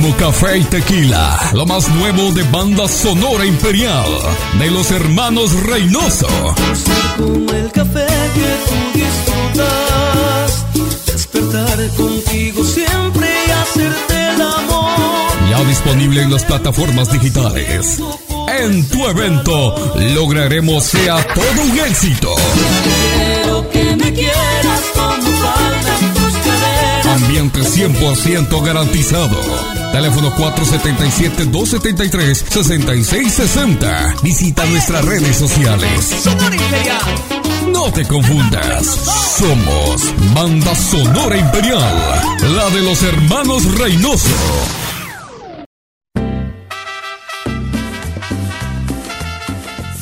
Como café y tequila, lo más nuevo de banda sonora imperial de los hermanos Reynoso. Como el café que tú disfrutas, despertar contigo siempre y hacerte el amor. Ya disponible en las plataformas digitales. En tu evento lograremos sea todo un éxito. Quiero que me quieras como faltan tus caderas. Ambiente 100% garantizado. Teléfono 477-273-6660. Visita nuestras redes sociales. No te confundas. Somos Banda Sonora Imperial. La de los hermanos Reynoso.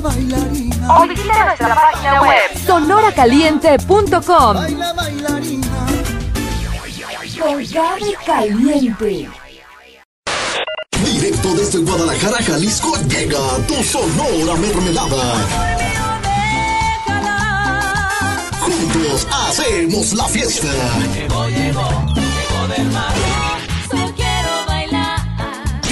Baila, bailarina. O visita nuestra página web sonoracaliente.com. Baila, bailarina. Colgado caliente. Directo desde Guadalajara, Jalisco, llega tu Sonora Mermelada. Juntos hacemos la fiesta. Solo quiero bailar.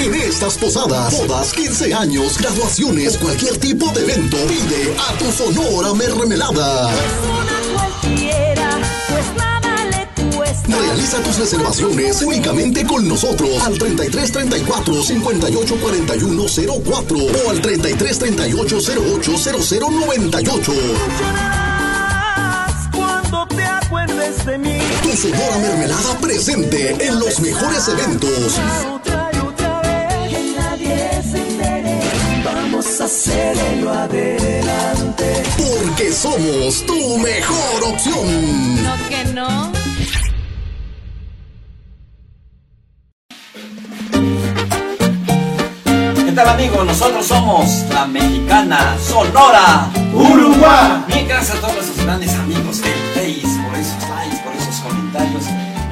En estas posadas, bodas, 15 años, graduaciones, cualquier tipo de evento, pide a tu Sonora Mermelada. Una cualquiera, pues nada le cuesta. Realiza tus reservaciones únicamente con nosotros al 33 34 58 41 04 o al 33 38 08 00 98. Llorarás cuando te acuerdes de mí. Tu Sonora Mermelada presente en los mejores eventos. Hacerlo adelante. Porque somos tu mejor opción. No que no. ¿Qué tal amigos? Nosotros somos la mexicana Sonora Uruguay. Bien, gracias a todos nuestros grandes amigos del Face por esos likes, por esos comentarios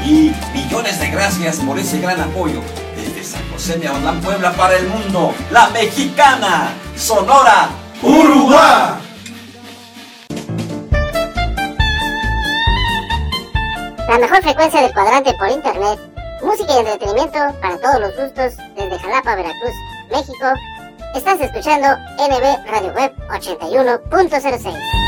y millones de gracias por ese gran apoyo desde San José de Puebla para el mundo. La mexicana Sonora Uruguay. La mejor frecuencia del cuadrante por internet. Música y entretenimiento para todos los gustos desde Jalapa, Veracruz, México. Estás escuchando NB Radio Web 81.06.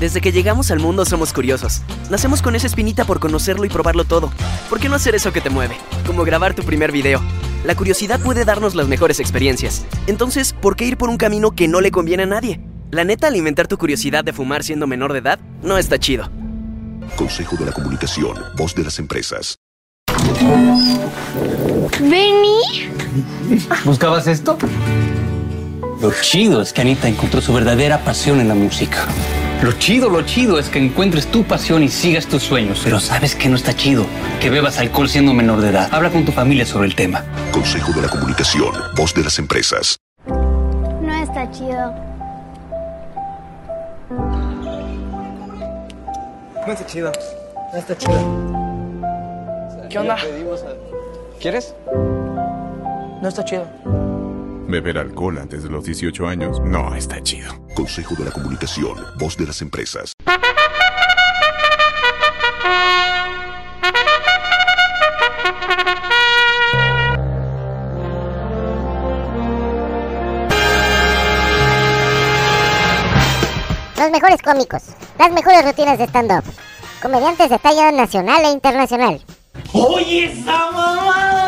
Desde que llegamos al mundo somos curiosos. Nacemos con esa espinita por conocerlo y probarlo todo. ¿Por qué no hacer eso que te mueve? Como grabar tu primer video. La curiosidad puede darnos las mejores experiencias. Entonces, ¿por qué ir por un camino que no le conviene a nadie? La neta, alimentar tu curiosidad de fumar siendo menor de edad no está chido. Consejo de la Comunicación, voz de las empresas. Benny. ¿Buscabas esto? Lo chido es que Anita encontró su verdadera pasión en la música. Lo chido, lo chido es que encuentres tu pasión y sigas tus sueños. Pero ¿sabes que no está chido? Que bebas alcohol siendo menor de edad. Habla con tu familia sobre el tema. Consejo de la Comunicación, voz de las empresas. No está chido. No está chido. No está chido. ¿Qué onda? ¿Quieres? No está chido. Beber alcohol antes de los 18 años no está chido. Consejo de la Comunicación, voz de las empresas. Los mejores cómicos, las mejores rutinas de stand-up, Comediantes de talla nacional e internacional. ¡Oye esa mamá!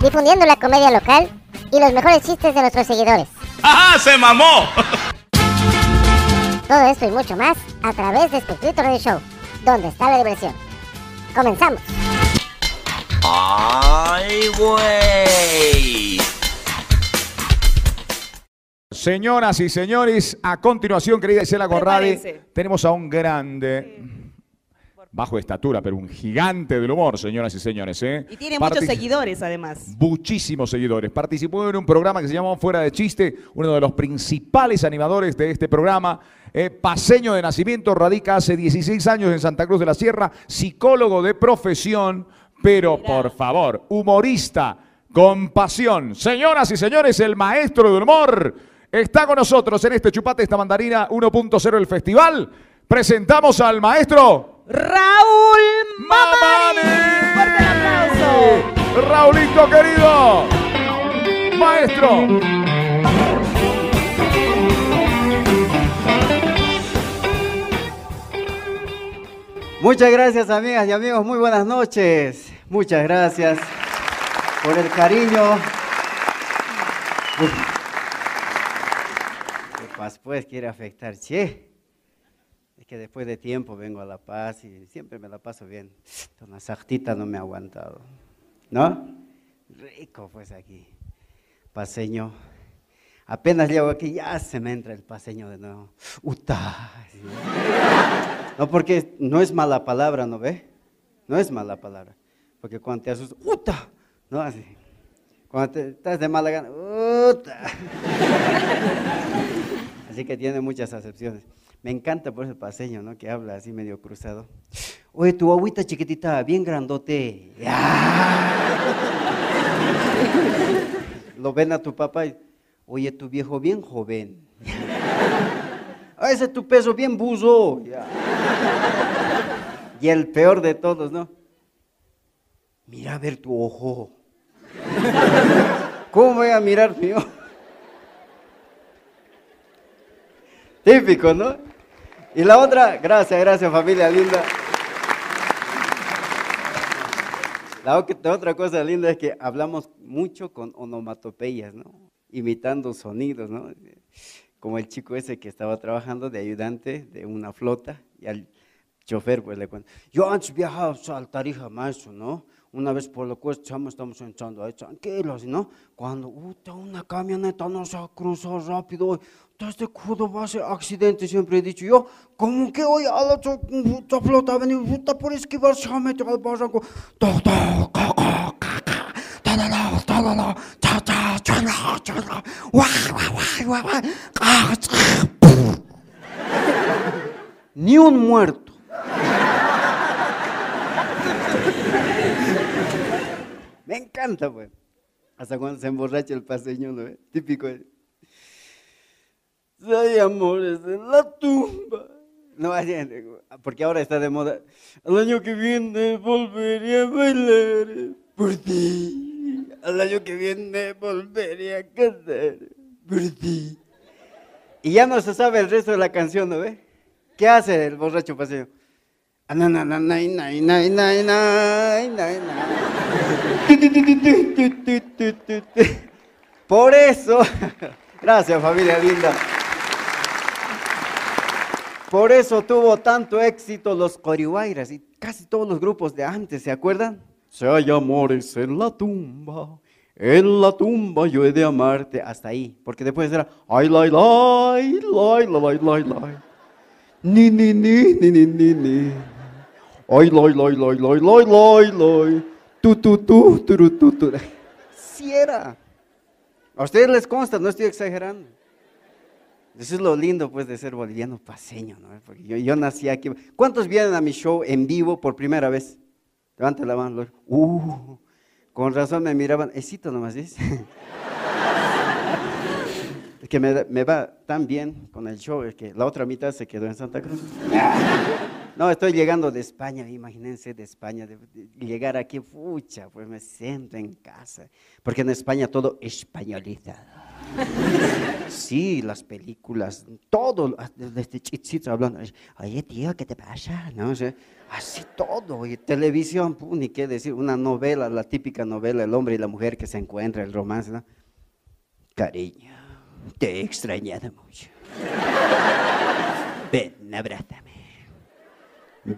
Difundiendo la comedia local y los mejores chistes de nuestros seguidores. ¡Ajá! ¡Se mamó! Todo esto y mucho más a través de Espectrito Radio Show, donde está la diversión. Comenzamos. ¡Ay, güey! Señoras y señores, a continuación, querida Isela Conradi, tenemos a un grande, bajo de estatura, pero un gigante del humor, señoras y señores. ¿eh? Y tiene muchos seguidores, además. Muchísimos seguidores. Participó en un programa que se llamó Fuera de Chiste, uno de los principales animadores de este programa. Eh, paseño de nacimiento, radica hace 16 años en Santa Cruz de la Sierra, psicólogo de profesión, pero por favor, humorista con pasión. Señoras y señores, el maestro del humor está con nosotros en este Chupate esta mandarina 1.0 del festival. Presentamos al maestro Raúl Mamani. Fuerte el aplauso. Raulito querido. Maestro. Muchas gracias amigas y amigos, muy buenas noches. Muchas gracias por el cariño. Uf. ¿Qué Paz pues quiere afectar, che. Que después de tiempo vengo a La Paz y siempre me la paso bien. Una sartita no me ha aguantado. ¿No? Rico pues aquí. Paseño. Apenas llego aquí ya se me entra el paseño de nuevo. Uta. No, porque no es mala palabra, ¿no ve? No es mala palabra. Porque cuando te asustas, ¡uta! ¿No? Así. Cuando te- estás de mala gana, ¡uta! Así que tiene muchas acepciones. Me encanta por ese paseño, ¿no? Que habla así medio cruzado. Oye, tu agüita chiquitita, bien grandote. Lo ven a tu papá y, oye, tu viejo bien joven. "Ah, ese es tu peso bien buzo. Y el peor de todos, ¿no? Mira a ver tu ojo. ¿Cómo voy a mirar mi? Típico, ¿no? Y la otra, gracias, gracias familia linda. La, la otra cosa linda es que hablamos mucho con onomatopeyas, ¿no? Imitando sonidos, ¿no? Como el chico ese que estaba trabajando de ayudante de una flota y al chofer pues le cuento. Yo antes viajaba al Tarija, maestro, ¿no? Una vez por cual chamo, estamos entrando ahí, tranquilos, ¿no? Cuando uta, una camioneta nos ha cruzado rápido, desde cuándo va a ser accidente, siempre he dicho yo, como que hoy a la ha venido, puta, por esquivar se ha metido al barranco. Ni un muerto. Me encanta, pues. Hasta cuando se emborracha el paseño, ¿no? ve? Típico. ¿eh? Hay amores en la tumba. No, porque ahora está de moda. El año que viene volveré a bailar por ti. Al año que viene volveré a cantar por ti. Y ya no se sabe el resto de la canción, ¿no ve? ¿Qué hace el borracho nay. Por eso, gracias familia linda. Por eso tuvo tanto éxito los Corihuayras y casi todos los grupos de antes, ¿se acuerdan? Si hay amores en la tumba, en la tumba yo he de amarte. Hasta ahí, porque después era ay, lai, lai, lai, lai, lai, lai. Ni, ni, ni, ni, ni, ni, ni. Ay, lai, lai, lai, lai, lai, lai, lai. Tu, tu, tu, turu, tu, tu. Sí era. A ustedes les consta, no estoy exagerando. Eso es lo lindo, pues, de ser boliviano paseño, ¿no? Porque yo, nací aquí. ¿Cuántos vienen a mi show en vivo por primera vez? Levante la mano. Uh, con razón me miraban. Esito nomás, ¿sí? que me, me va tan bien con el show, que la otra mitad se quedó en Santa Cruz. No, estoy llegando de España, imagínense de España, llegar aquí, pucha, pues me siento en casa, porque en España todo españolizado. Sí, las películas, todo, desde chichito hablando, oye tío, ¿qué te pasa? No sé, así todo, y televisión, ni qué decir, una novela, la típica novela, el hombre y la mujer que se encuentran, el romance, ¿no? Cariño, te he extrañado mucho. Ven, abrázame.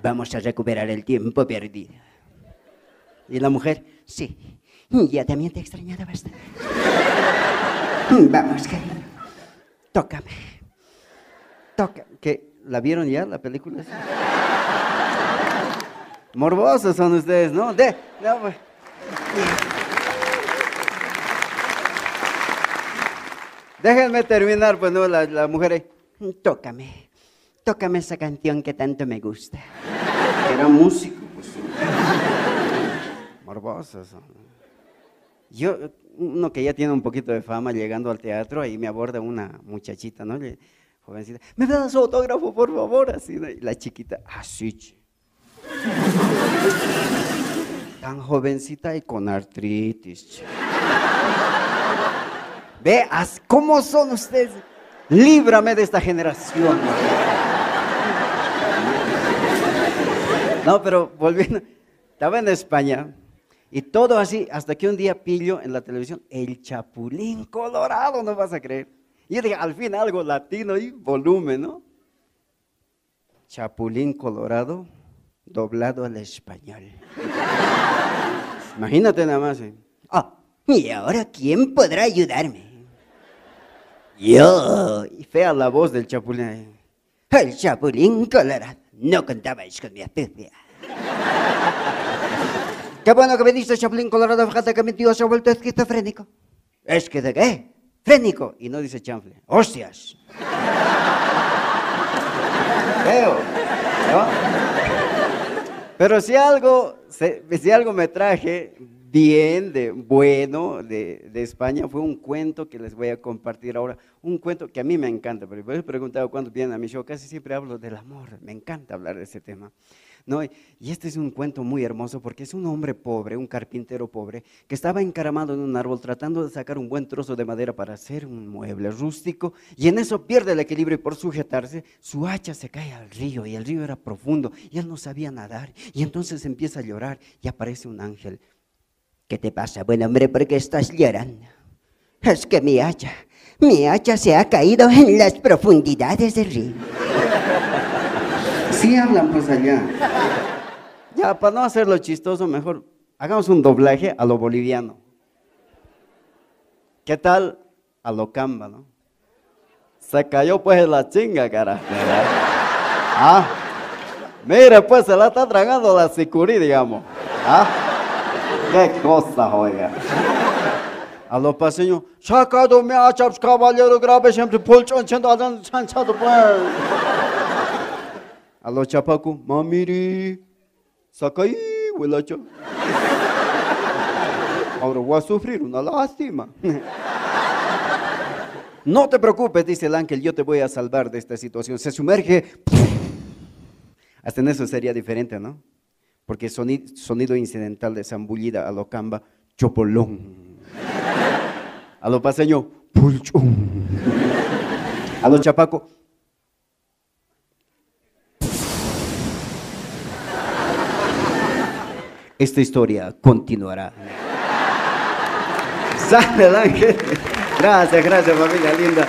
Vamos a recuperar el tiempo perdido. Y la mujer, sí, ya también te he extrañado bastante. Vamos, cariño. Tócame. Toca. ¿Qué? ¿La vieron ya la película? Morbosos son ustedes, ¿no? De, no, pues. Déjenme terminar, pues no, la, la mujer ahí. Tócame. Tócame esa canción que tanto me gusta. Era músico, pues. Morbosos son. Yo, uno que ya tiene un poquito de fama llegando al teatro, ahí me aborda una muchachita, ¿no? Jovencita, ¿me das su autógrafo, por favor? Así, la chiquita, así. che. Tan jovencita y con artritis. che. Ve, ¿cómo son ustedes? Líbrame de esta generación. No, pero volviendo, estaba en España y todo así, hasta que un día pillo en la televisión el Chapulín Colorado, no vas a creer. Y yo dije, al fin algo latino y volumen, ¿no? Chapulín Colorado doblado al español. Imagínate nada más. ¿eh? Ah, y ahora, ¿quién podrá ayudarme? Yo. Y fea la voz del Chapulín. El Chapulín Colorado. No contabais con mi astucia. Qué bueno que me diste Chapulín Colorado, fíjate que mi tío se ha vuelto esquizofrénico. ¿Es que de qué? Frénico. Y no dice chanfle. ¡Hostias! Feo. ¿no? Pero si algo, si algo me traje bien, de bueno, de, de España, fue un cuento que les voy a compartir ahora. Un cuento que a mí me encanta, pero he preguntado cuándo vienen a mi show, casi siempre hablo del amor, me encanta hablar de ese tema. No, y este es un cuento muy hermoso porque es un hombre pobre, un carpintero pobre, que estaba encaramado en un árbol tratando de sacar un buen trozo de madera para hacer un mueble rústico y en eso pierde el equilibrio y por sujetarse su hacha se cae al río y el río era profundo y él no sabía nadar y entonces empieza a llorar y aparece un ángel. ¿Qué te pasa, buen hombre? ¿Por qué estás llorando? Es que mi hacha, mi hacha se ha caído en las profundidades del río. Sí hablan pues allá. Ya, para no hacerlo chistoso, mejor hagamos un doblaje a lo boliviano. ¿Qué tal? A lo camba, ¿no? Se cayó pues la chinga, cara. Ah, mire pues se la está tragando la sicurí, digamos. Ah, qué cosa, oiga. A lo paseño, sacado me hacha, caballero grave, siempre pulchón, chendo, adan, chanchado, pues. A los chapacos, mamiri, saca ahí, huelacho. Ahora voy a sufrir una lástima. No te preocupes, dice el ángel, yo te voy a salvar de esta situación. Se sumerge. Hasta en eso sería diferente, ¿no? Porque soni- sonido incidental de zambullida a lo camba, chopolón. A lo paseño, pulchón. A lo chapaco, esta historia continuará. Sale el ángel. Gracias, gracias familia linda.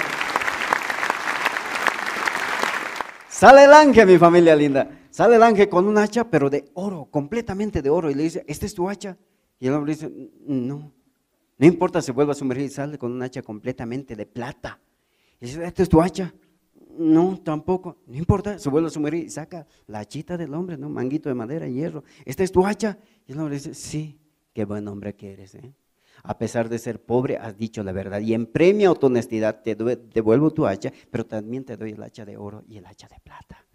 Sale el ángel, mi familia linda. Sale el ángel con un hacha, pero de oro, completamente de oro. Y le dice, ¿este es tu hacha? Y el hombre dice, no. No importa, se vuelve a sumergir y sale con un hacha completamente de plata. Y dice, ¿este es tu hacha? No, tampoco. No importa, se vuelve a sumergir y saca la hachita del hombre, ¿no? Manguito de madera, hierro. ¿Este es tu hacha? Y el hombre dice, sí, qué buen hombre que eres, ¿eh? A pesar de ser pobre, has dicho la verdad. Y en premio a tu honestidad te devuelvo tu hacha, pero también te doy el hacha de oro y el hacha de plata.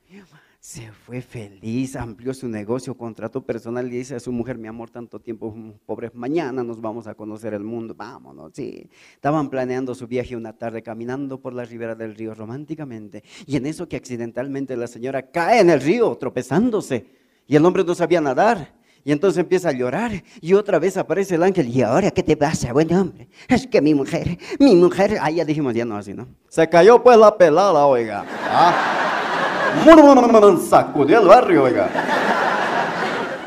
Se fue feliz, amplió su negocio, contrató personal y dice a su mujer, mi amor, tanto tiempo, pobres, mañana nos vamos a conocer el mundo, vámonos, sí. Estaban planeando su viaje una tarde caminando por la ribera del río románticamente y en eso que accidentalmente la señora cae en el río tropezándose y el hombre no sabía nadar. Y entonces empieza a llorar y otra vez aparece el ángel. ¿Y ahora qué te pasa, buen hombre? Es que mi mujer, mi mujer, ah, ya dijimos, ya no así, ¿no? Se cayó pues la pelada, oiga. Ah. Sacudió el barrio, oiga.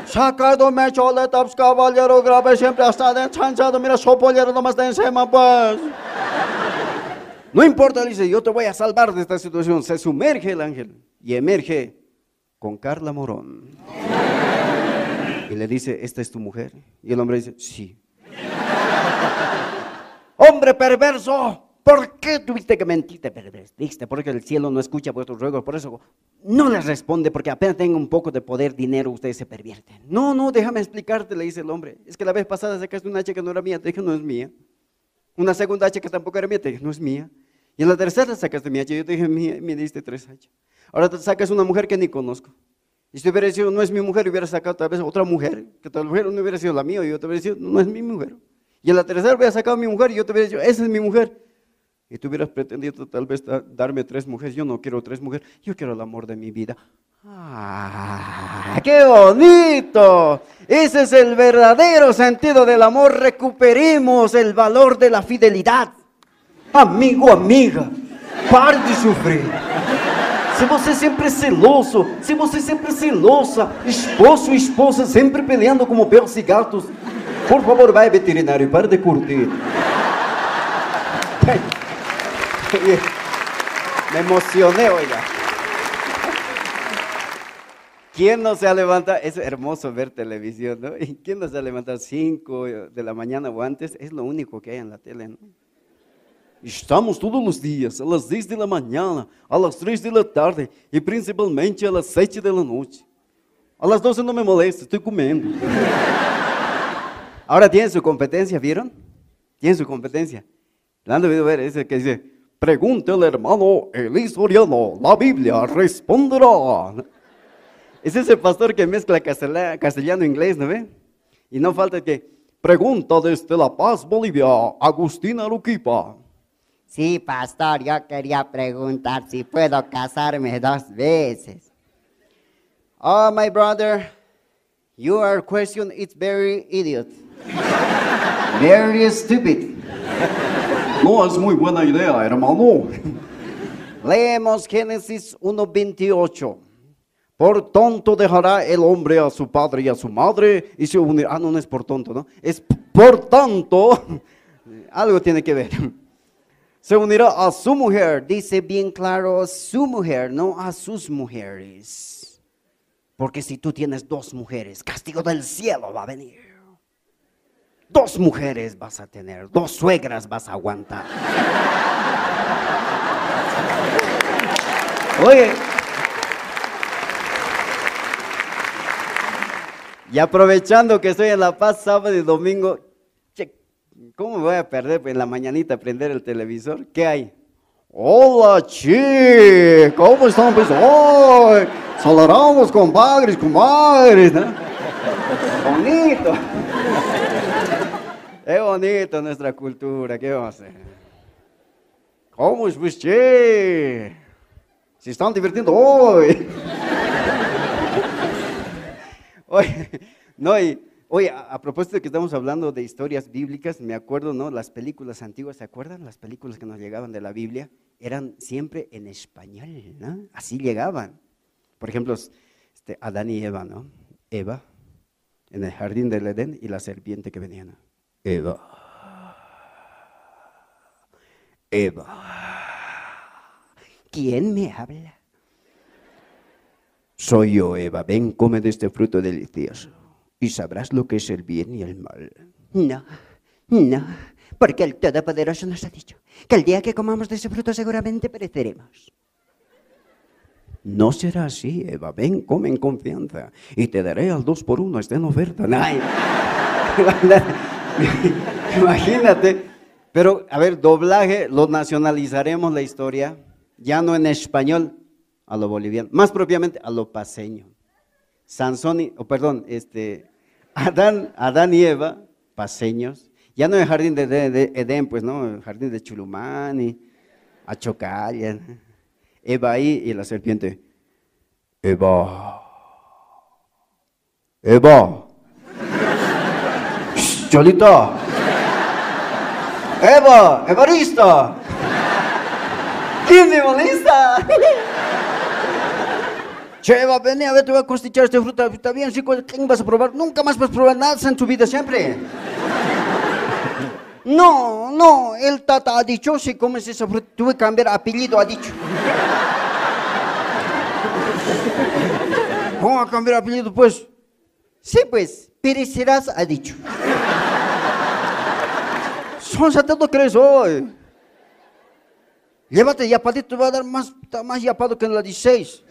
Sacado me choletas, caballero, grave siempre hasta descansado. Mira, sopollero nomás de encima, pues. No importa, dice, yo te voy a salvar de esta situación. Se sumerge el ángel y emerge con Carla Morón. Y le dice, ¿esta es tu mujer? Y el hombre dice, sí. ¡Hombre perverso! ¿Por qué tuviste que mentir? Te pervertiste, porque el cielo no escucha vuestros ruegos. Por eso no les responde, porque apenas tenga un poco de poder, dinero, ustedes se pervierten. No, no, déjame explicarte, le dice el hombre. Es que la vez pasada sacaste una hacha que no era mía, te dije, no es mía. Una segunda hacha que tampoco era mía, te dije, no es mía. Y en la tercera sacaste mi hacha, yo te dije, me diste tres hachas. Ahora te sacas una mujer que ni conozco. Y si hubiera dicho, no es mi mujer, hubiera sacado tal vez otra mujer, que tal vez no hubiera sido la mía, y yo te hubiera dicho, no es mi mujer. Y en la tercera hubiera sacado a mi mujer, y yo te hubiera dicho, esa es mi mujer. Y tú hubieras pretendido tal vez darme tres mujeres. Yo no quiero tres mujeres, yo quiero el amor de mi vida. ¡Ah, qué bonito! Ese es el verdadero sentido del amor. Recuperemos el valor de la fidelidad. Amigo, amiga, pare de sofrer. Se você sempre é celoso, se você sempre é celosa, esposo e esposa sempre peleando como perros e gatos, por favor, vai veterinário pare de curtir. Me emocioné, oiga. ¿Quién no se ha levantado? Es hermoso ver televisión, ¿no? ¿Y quién no se ha levantado 5 de la mañana o antes? Es lo único que hay en la tele, ¿no? Estamos todos os dias, às 10 da manhã, às 3 da tarde e principalmente às 7 da noite. Às 12 não me molesta, estou comendo. Agora tem sua competência, viram? Tem sua competência. Lá no vídeo ver esse que diz, pregúntale hermano el historiano, la Biblia responderá. Ese es el pastor que mezcla castellano e inglés, ¿no ve? Y no falta que, pregunta desde La Paz, Bolivia, Agustina Luquipa. Sí, pastor, yo quería preguntar si puedo casarme dos veces. Oh, my brother, your question is very idiot. very stupid. No es muy buena idea, hermano. Leemos Génesis 1.28. Por tonto dejará el hombre a su padre y a su madre y se unirá. Ah, no, no es por tonto, ¿no? Es por tanto. Algo tiene que ver se unirá a su mujer, dice bien claro, su mujer, no a sus mujeres. Porque si tú tienes dos mujeres, castigo del cielo va a venir. Dos mujeres vas a tener, dos suegras vas a aguantar. Oye, y aprovechando que estoy en La Paz sábado y domingo, ¿Cómo me voy a perder en la mañanita prender el televisor? ¿Qué hay? Hola, chi, ¿cómo están? Pues hoy saludamos compadres, comadres, ¿no? Bonito. Es bonito nuestra cultura, ¿qué vamos a hacer? ¿Cómo es pues, che? Se están divirtiendo hoy. Oye, a, propósito de que estamos hablando de historias bíblicas, me acuerdo, ¿no? Las películas antiguas, ¿se acuerdan? Las películas que nos llegaban de la Biblia eran siempre en español, ¿no? Así llegaban. Por ejemplo, este, Adán y Eva, ¿no? Eva, en el jardín del Edén y la serpiente que venía, ¿no? Eva. Eva. ¿Quién me habla? Soy yo, Eva. Ven, come de este fruto delicioso y sabrás lo que es el bien y el mal. No, no, porque el Todopoderoso nos ha dicho que el día que comamos de ese fruto seguramente pereceremos. No será así, Eva. Ven, come en confianza y te daré al dos por uno, está en oferta. Imagínate. Pero, a ver, doblaje, lo nacionalizaremos la historia, ya no en español, a lo boliviano, más propiamente a lo paseño. Sansón, y, o perdón, este, Adán, Adán y Eva, paseños, ya no en el jardín de, Edén, pues no, el jardín de Chulumani, Achocaya, Eva ahí y la serpiente. Eva, Eva, Cholito, Eva, Evaristo, ¿quién me molesta? Che, Eva, ven a ver, te voy a costichar esta fruta, está bien rico, ¿quién vas a probar? Nunca más vas a probar nada en tu vida, siempre. No, no, el tata ha dicho, si comes esa fruta, tuve que cambiar apellido, ha dicho. ¿Cómo a cambiar apellido, pues? Sí, pues, perecerás, ha dicho. Son satando crees hoy. Llévate yapadito, te va a dar más, más yapado que en la 16.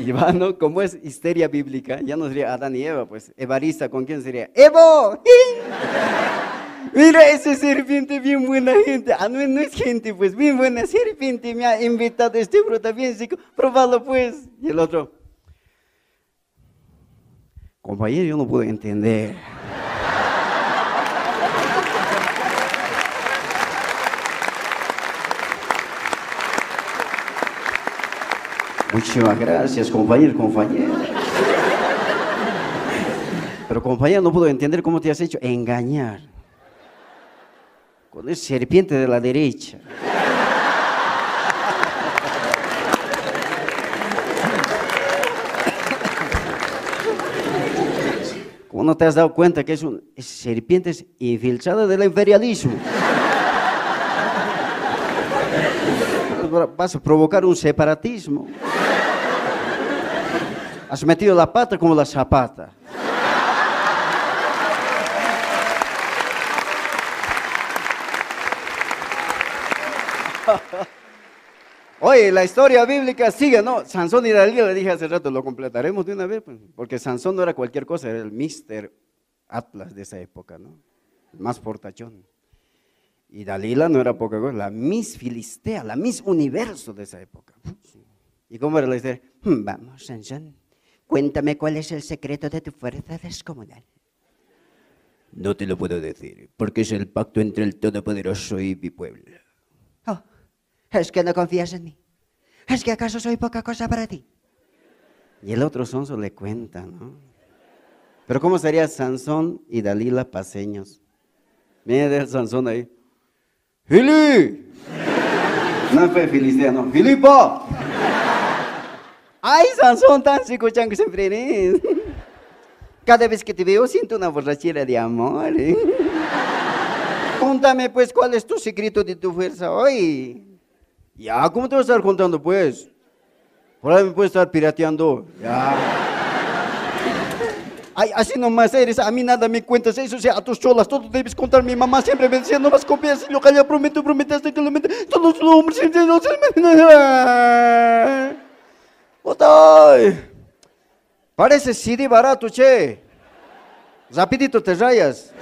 Ivano, como es histeria bíblica, ya no sería Adán y Eva, pues Evarista, ¿con quién sería? ¡Evo! Mira ese serpiente, bien buena gente. Ah, no, no es gente, pues, bien buena serpiente. Me ha invitado este fruta bien seco. Probalo, pues. Y el otro. Compañero, yo no puedo entender. Muchísimas gracias, compañero, compañero. Pero compañero, no puedo entender cómo te has hecho engañar. Con esa serpiente de la derecha. ¿Cómo no te has dado cuenta que es un es serpientes infiltrada del imperialismo? Vas a provocar un separatismo. Has metido la pata como la zapata. Oye, la historia bíblica sigue, ¿no? Sansón y Dalila, le dije hace rato, lo completaremos de una vez, pues, porque Sansón no era cualquier cosa, era el Mister Atlas de esa época, ¿no? Más portachón. Y Dalila no era poca cosa, la Miss Filistea, la Miss Universo de esa época. ¿Y cómo era la historia? Hmm, Vamos, Sansón, cuéntame cuál es el secreto de tu fuerza descomunal. No te lo puedo decir, porque es el pacto entre el Todopoderoso y mi pueblo. Oh, ¿es que no confías en mí? ¿Es que acaso soy poca cosa para ti? Y el otro sonso le cuenta, ¿no? Pero ¿cómo sería Sansón y Dalila paseños? Mira el Sansón ahí. ¡Fili! No fue Filistea, no. ¡Filipo! ¡Ay, Sansón tan que siempre eres! Cada vez que te veo siento una borrachera de amor. ¿eh? Contame pues cuál es tu secreto de tu fuerza hoy. Ya, ¿cómo te vas a estar contando pues? Por ahí me puedes estar pirateando. Ya. Ay, así nomás eres, a mí nada me cuentas, eso sea, a tus cholas, todo debes contar. Mi mamá siempre me decía, no más confías en lo que ya prometo, prometiste que lo metes. Todos los hombres siempre no se. Parece CD barato, che. Rapidito te rayas.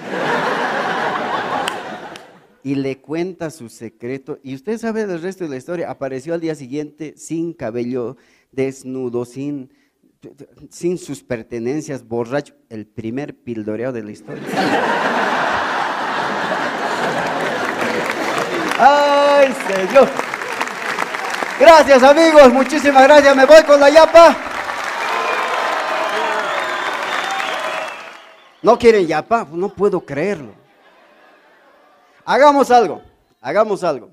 Y le cuenta su secreto. Y usted sabe el resto de la historia. Apareció al día siguiente sin cabello, desnudo, sin, sin sus pertenencias, borracho. El primer pildoreado de la historia. ¡Ay, señor! Gracias, amigos. Muchísimas gracias. Me voy con la yapa. ¿No quieren yapa? No puedo creerlo. Hagamos algo, hagamos algo.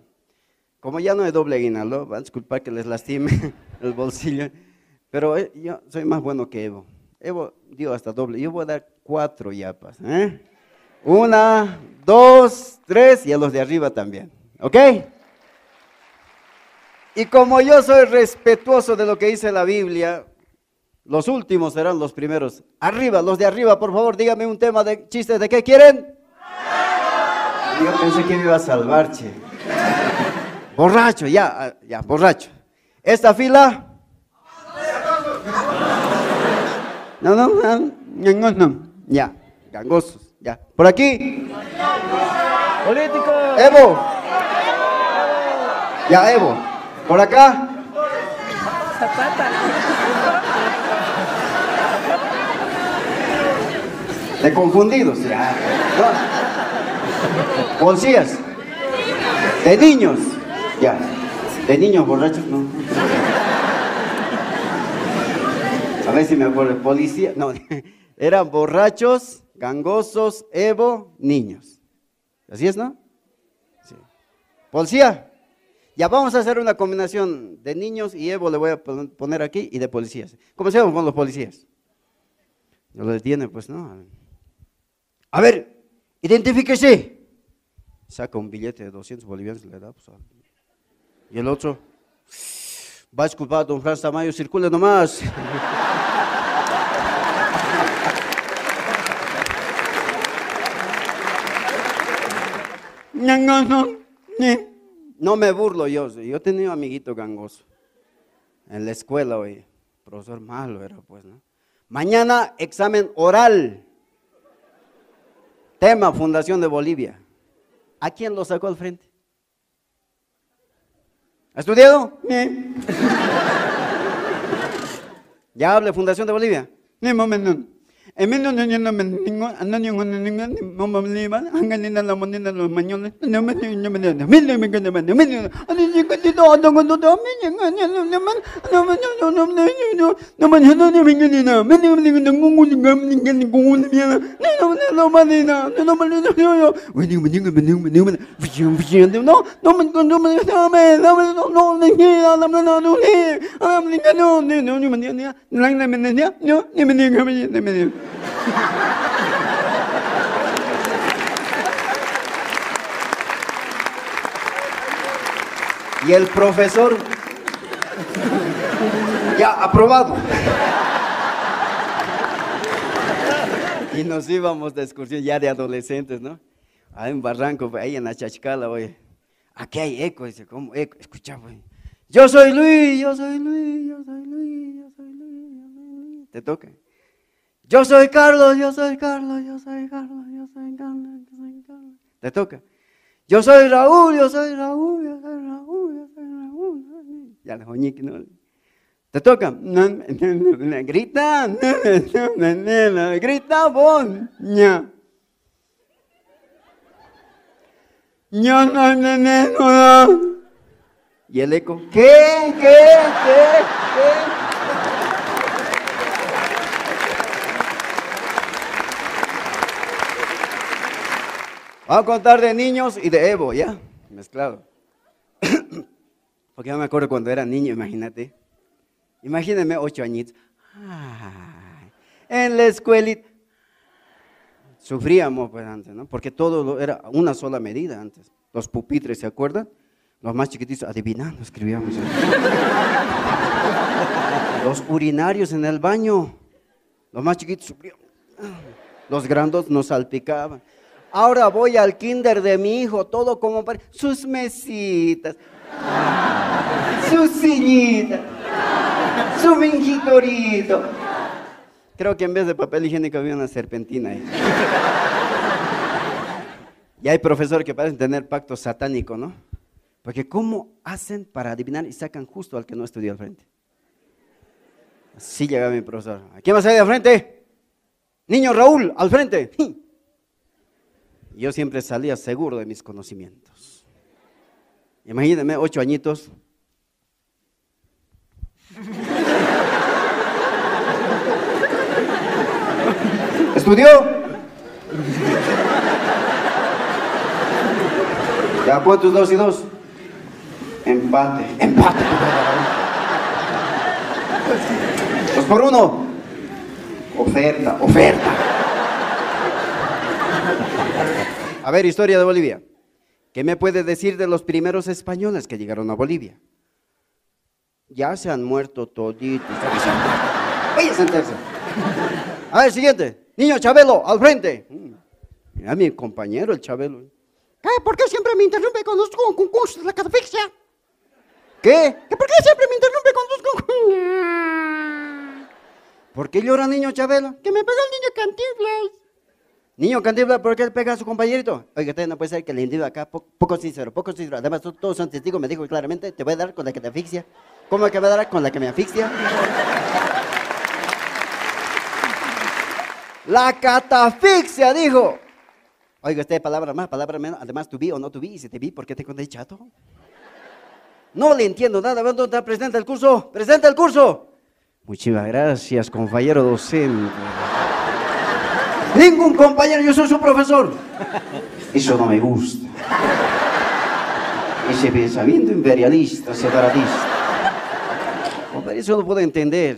Como ya no hay doble a disculpar que les lastime el bolsillo, pero eh, yo soy más bueno que Evo. Evo dio hasta doble. Yo voy a dar cuatro yapas. ¿eh? Una, dos, tres y a los de arriba también. ¿Ok? Y como yo soy respetuoso de lo que dice la Biblia, los últimos serán los primeros. Arriba, los de arriba, por favor, dígame un tema de chistes. ¿De qué quieren? Yo pensé que me iba a salvar, che. Borracho, ya, ah, ya, borracho. Esta fila. No, no, no, no, no. Ya, gangosos, ya. Por aquí. Político. Evo. Ya, Evo. Por acá. De confundidos. ya. No. Policías. De niños. Ya. De niños borrachos, no. A ver si me acuerdo. Policía. No. Eran borrachos, gangosos, Evo, niños. ¿Así es, no? Sí. Policía. Ya vamos a hacer una combinación de niños y Evo le voy a pon- poner aquí y de policías. Comencemos con los policías. No lo detiene, pues no. A ver, identifíquese. Saca un billete de 200 bolivianos y le da. Pues, y el otro. Va a disculpar, don Franz Tamayo, circule nomás. No, me burlo yo. Yo tenía un amiguito gangoso. En la escuela, oye. Profesor malo era, pues, ¿no? Mañana, examen oral. Tema, Fundación de Bolivia. ¿A quién lo sacó al frente? ¿Ha estudiado? ¿Ya hable Fundación de Bolivia? Ni momento. En menos de no me ningo, anonio con ningo, no me liba, anganina la moneda los mañones, no me no me no me no me no me no me no ani ni que todo no no no me no no no no no no no no no no no me no no me no no me no me no no no no me no no no no no me no no no me no no we no me no me no me no me vision vision no no me no me no me no me no no no no no no no ni ah me no no no no me no no no me no no ni me no me no me no Y el profesor, ya aprobado. Y nos íbamos de excursión ya de adolescentes, ¿no? Ahí en Barranco, ahí en la Chachcala, oye. Aquí hay eco, dice, ¿cómo eco? Escucha, güey. Yo soy Luis, yo soy Luis, yo soy Luis, yo soy Luis, yo soy Luis. Te toca. Yo soy Carlos, yo soy Carlos, yo soy Carlos, yo soy Carlos, yo soy Carlos. Te toca. Yo soy Raúl, yo soy Raúl, yo soy Raúl, yo soy Raúl. Ya le joñique, ¿no? Te toca. Grita, grita vos. Yo no, no, no, no. Y el eco. ¿Qué? ¿Qué? ¿Qué? ¿Qué? Vamos a contar de niños y de Evo, ¿ya? Mezclado. Porque yo me acuerdo cuando era niño, imagínate. Imagínense ocho añitos. Ay, en la escuelita. Sufríamos pues antes, ¿no? Porque todo era una sola medida antes. Los pupitres, ¿se acuerdan? Los más chiquititos, adivinando, escribíamos. Los urinarios en el baño. Los más chiquitos sufrían. Los grandos nos salpicaban. Ahora voy al kinder de mi hijo, todo como para... Sus mesitas, su sillita, su mingitorito. Creo que en vez de papel higiénico había una serpentina ahí. Y hay profesores que parecen tener pacto satánico, ¿no? Porque ¿cómo hacen para adivinar y sacan justo al que no estudió al frente? Así llega mi profesor. ¿A quién va a salir al frente? Niño Raúl, al frente. Yo siempre salía seguro de mis conocimientos. Imagínense, ocho añitos. ¿Estudió? ¿Ya cuántos dos y dos? Empate. Empate. Dos por uno. Oferta, oferta. A ver, historia de Bolivia. ¿Qué me puede decir de los primeros españoles que llegaron a Bolivia? Ya se han muerto toditos. Vaya a sentarse. A ver, siguiente. Niño Chabelo, al frente. Mm, Mira mi compañero, el Chabelo. ¿Qué? ¿Por qué siempre me interrumpe con los con- concursos de la catafixia? ¿Qué? ¿Que ¿Por qué siempre me interrumpe con los concursos? ¿Por qué llora niño Chabelo? Que me pegó el niño Cantinflas. Niño Cantinflas, ¿por qué le pega a su compañerito? Oiga, usted no puede ser que el individuo acá, po- poco sincero, poco sincero. Además, to- todos son testigos, me dijo claramente, te voy a dar con la que te asfixia. ¿Cómo que me va a dar con la que me asfixia? La catafixia, dijo. Oiga, usted, palabra más, palabra menos. Además, tú vi o no tú vi, y si te vi, ¿por qué te conté chato? No le entiendo nada. ¿Dónde está? Presenta el curso. Presenta el curso. Muchísimas gracias, compañero docente. Ningún compañero, yo soy su profesor. Eso no me gusta. Ese pensamiento imperialista, separatista. Hombre, eso no puedo entender.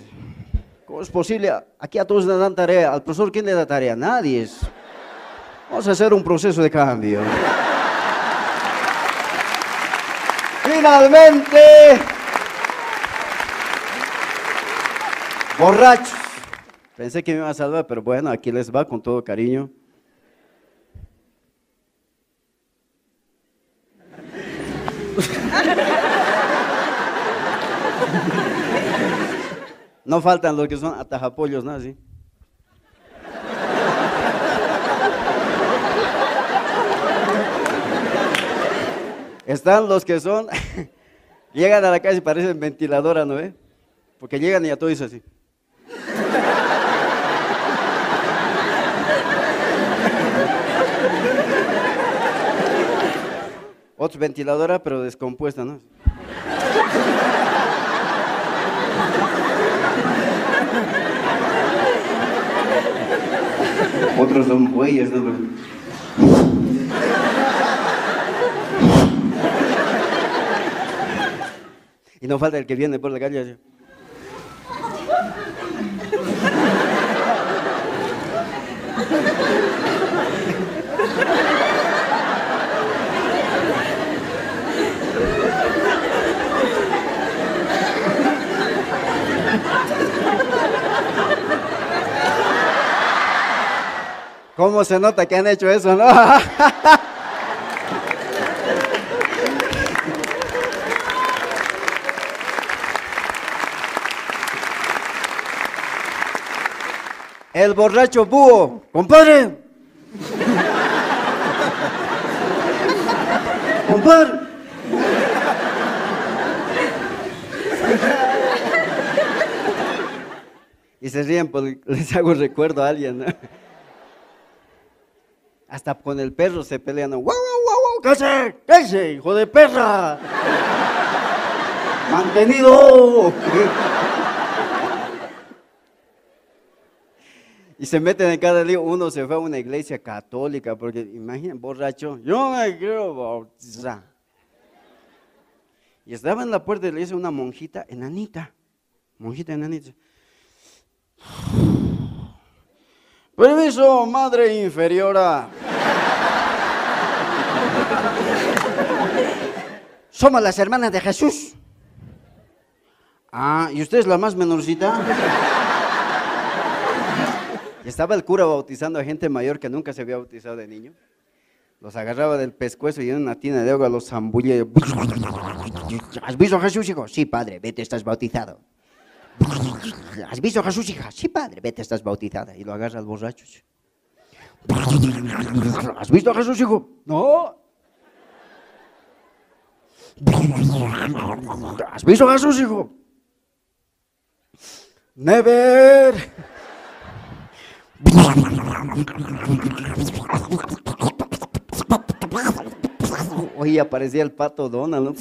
¿Cómo es posible? Aquí a todos le dan tarea. ¿Al profesor quién le da tarea? Nadie. Vamos a hacer un proceso de cambio. Finalmente, borrachos. Pensé que me iba a salvar, pero bueno, aquí les va con todo cariño. No faltan los que son atajapollos, ¿no? Así. Están los que son, llegan a la casa y parecen ventiladora, ¿no ve? Porque llegan y a todo dice así. Otros ventiladora, pero descompuesta, ¿no? Otros son bueyes, ¿no? Y no falta el que viene por la calle así. ¿Cómo se nota que han hecho eso, no? El borracho búho, compadre. Compadre. Y se ríen porque les hago recuerdo a alguien. ¿no? Hasta con el perro se pelean. ¡Guau, guau, guau, guau! ¡Cállese! ¡Cállese, hijo de perra! ¡Mantenido! Y se meten en cada lío. Uno se fue a una iglesia católica, porque imaginen, borracho, yo me quiero bautizar. Y estaba en la puerta de la iglesia una monjita enanita. Monjita enanita. Permiso, madre inferiora. Somos las hermanas de Jesús. Ah, ¿y usted es la más menorcita? Y estaba el cura bautizando a gente mayor que nunca se había bautizado de niño. Los agarraba del pescuezo y en una tina de agua los zambullía. ¿Has visto a Jesús, hijo? Sí, padre, vete, estás bautizado. ¿Has visto a Jesús, hija? Sí, padre, vete, estás bautizada. Y lo agarra al borracho. ¿Has visto a Jesús, hijo? No. ¿Has visto a Jesús, hijo? Never. Oye, aparecía el pato Donald.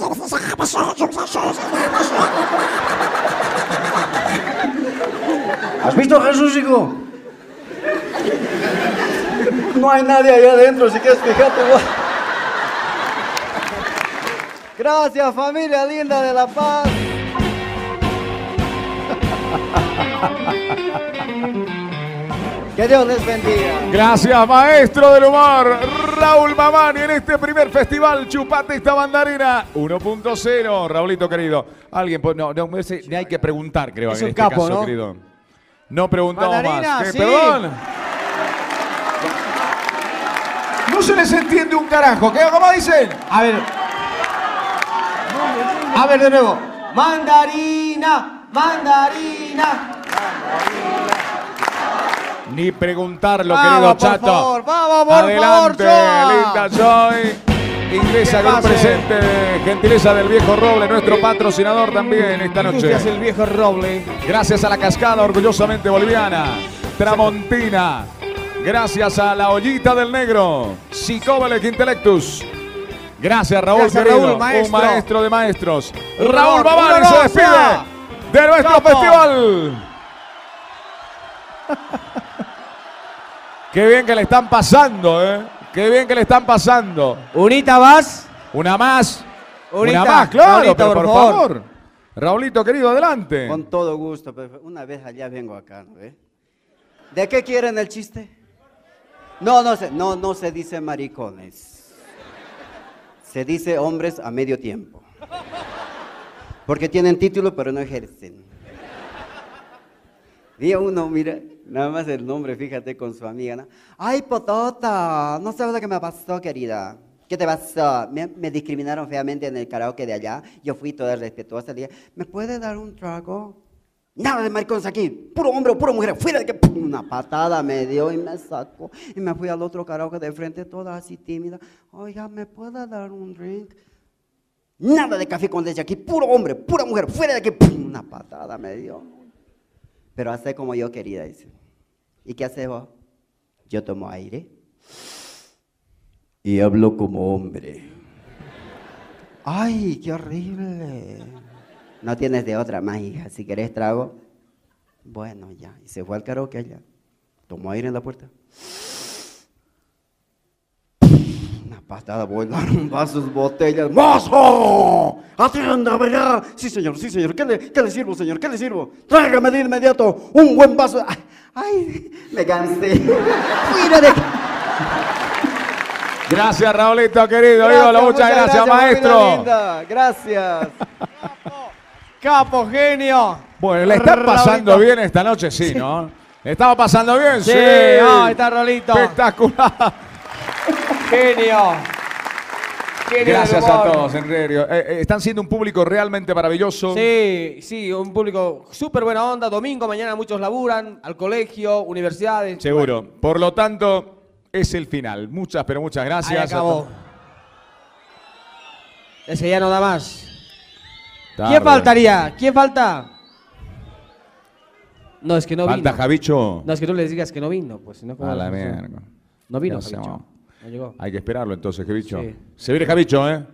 ¿Has visto a Jesús, hijo? No hay nadie allá adentro, si quieres vos. Gracias, familia linda de La Paz. Que Dios les bendiga. Gracias, maestro del humor, Raúl Mamani, en este primer festival Chupate esta mandarina 1.0. Raulito, querido. Alguien, pues, no, no, ese- ni hay que preguntar, creo, Es en un este capo, caso, ¿no? querido. No preguntamos Mandarina, más. ¿Qué? sí. ¿Perdón? No se les entiende un carajo. ¿Qué? ¿Cómo dicen? A ver. A ver, de nuevo. Mandarina, mandarina. Ni preguntarlo, Vamos, querido por Chato. favor, vamos, por Adelante, favor, linda Joy. Ingresa Que con presente de gentileza del viejo Roble, nuestro patrocinador también esta noche. Industrias el viejo roble. Gracias a la cascada orgullosamente boliviana. Tramontina. Gracias a la ollita del negro. Psicóbales Intellectus. Gracias, Raúl, Gracias, querido. Raúl, maestro. Un maestro de maestros. Raúl Babani se despide de nuestro Capo. festival. Qué bien que le están pasando, ¿eh? Qué bien que le están pasando. Unita más. Una más. Unita, Una más, claro, Raulito, pero por por favor. favor. Raulito, querido, adelante. Con todo gusto, pero una vez allá vengo acá, ¿no ve? ¿De qué quieren el chiste? No, no se, no, no se dice maricones. Se dice hombres a medio tiempo. Porque tienen título, pero no ejercen. Vi a uno, mira, nada más el nombre, fíjate, con su amiga, ¿no? Ay, potota, no sabes lo que me pasó, querida. ¿Qué te pasó? Me, discriminaron feamente en el karaoke de allá. Yo fui toda respetuosa. Le dije, ¿me puede dar un trago? Nada de maricones aquí. Puro hombre o pura mujer. Fuera de que... Una patada me dio y me sacó. Y me fui al otro karaoke de frente, toda así tímida. Oiga, ¿me puede dar un drink? Nada de café con leche aquí. Puro hombre, pura mujer. Fuera de. ¡pum! Una patada me dio. Pero hace como yo quería, dice. ¿Y qué haces vos? Yo tomo aire y hablo como hombre. ¡Ay, qué horrible! No tienes de otra más, hija. Si querés trago, bueno, ya. Y se fue al karaoke allá. Tomó aire en la puerta. Una patada, volaron vasos, botellas. ¡Mozo! ¡Atienda, verá! Sí, señor, sí, señor. ¿Qué le, qué le sirvo, señor? ¿Qué le sirvo? Tráigame de inmediato un buen vaso. ¡Ay! ay, me cansé! ¡Fuera de Gracias, Raulito, querido. ídolo. Muchas gracias, mamita maestro. linda. Gracias. Capo, genio. Bueno, le está pasando Raulito. bien esta noche, sí, ¿no? ¿Le estaba pasando bien? Sí, Sí. está Rolito. Espectacular. Genio. Gracias a todos, en serio. Eh, eh, están siendo un público realmente maravilloso. Sí, sí, un público súper buena onda. Domingo, mañana muchos laburan, al colegio, universidades. Seguro. Por lo tanto, es el final. Muchas, pero muchas Ahí gracias. acabó. Ese ya no da más. Tarde. ¿Quién faltaría? ¿Quién falta? No, es que no Falta vino. Javicho. No, es que tú le digas que no vino, pues. si no, ¿cómo A la mierda. No vino. Javicho. No llegó. Hay que esperarlo entonces, Javicho. Sí. Se viene Javicho, ¿eh?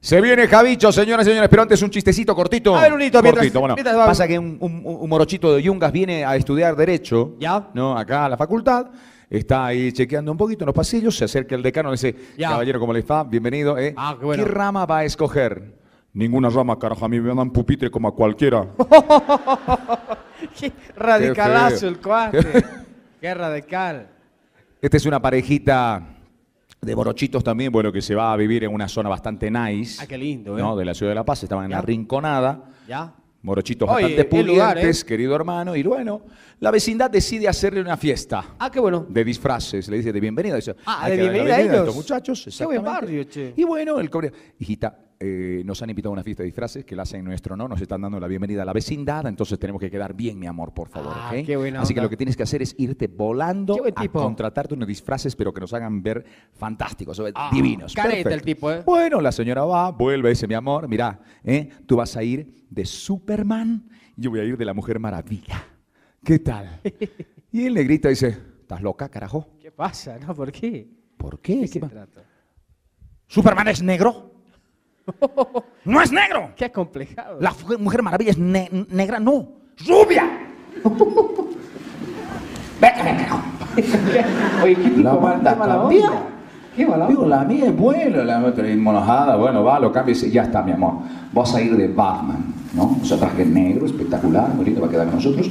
Se viene Javicho, señoras y señores, pero antes un chistecito cortito. A ver, un hito, mientras- cortito, bueno. mientras va- Pasa que un, un- un morochito de Yungas viene a estudiar Derecho, ¿Ya? ¿no? Acá a la facultad. Está ahí chequeando un poquito en los pasillos, se acerca el decano y le dice, Ya. caballero, ¿cómo le va? Bienvenido, ¿eh? Ah, qué bueno. rama va a escoger? Ninguna rama, carajo, a mí me dan pupitre como a cualquiera. Qué radicalazo el cuate. Qué radical. Esta es una parejita de morochitos también, bueno, que se va a vivir en una zona bastante nice. Ah, qué lindo, ¿eh? ¿no? De la ciudad de La Paz, estaban en la. Rinconada. ¿Ya? Morochitos Oye, bastante lugar, pudientes, ¿eh? querido hermano. Y bueno, la vecindad decide hacerle una fiesta Ah, qué bueno. de disfraces. Le dice de bienvenida. Dice, Ah, de bienvenida a ellos. estos muchachos. Qué buen barrio, che. Y bueno, el cobre. Hijita, eh, nos han invitado a una fiesta de disfraces que la hacen en nuestro no. Nos están dando la bienvenida a la vecindad. Entonces tenemos que quedar bien, mi amor, por favor. Ah, ¿ok? qué buena Así que lo que tienes que hacer es irte volando Qué buen a contratarte unos disfraces, pero que nos hagan ver fantásticos, o Ah, divinos. careta el tipo, ¿eh? Bueno, la señora va, vuelve, dice, mi amor, mira, ¿eh? tú vas a ir de Superman y yo voy a ir de la Mujer Maravilla. ¿Qué tal? Y el negrito dice, ¿estás loca, carajo? ¿Qué pasa? ¿No? ¿Por qué? ¿Por qué? ¿Qué ¿Qué se trata? ¿Superman es negro? ¡No es negro! Qué complejado. La Mujer Maravilla es ne- negra, no. ¡Rubia! Vete, vete. Oye, ¿qué tipo La banda qué mala onda? Qué mala Digo, la mía es buena, la otra es monojada, bueno, va, lo cambia y ya está, mi amor, vas a ir de Batman, ¿no? O sea, traje negro, espectacular, muy lindo, va a quedar con nosotros,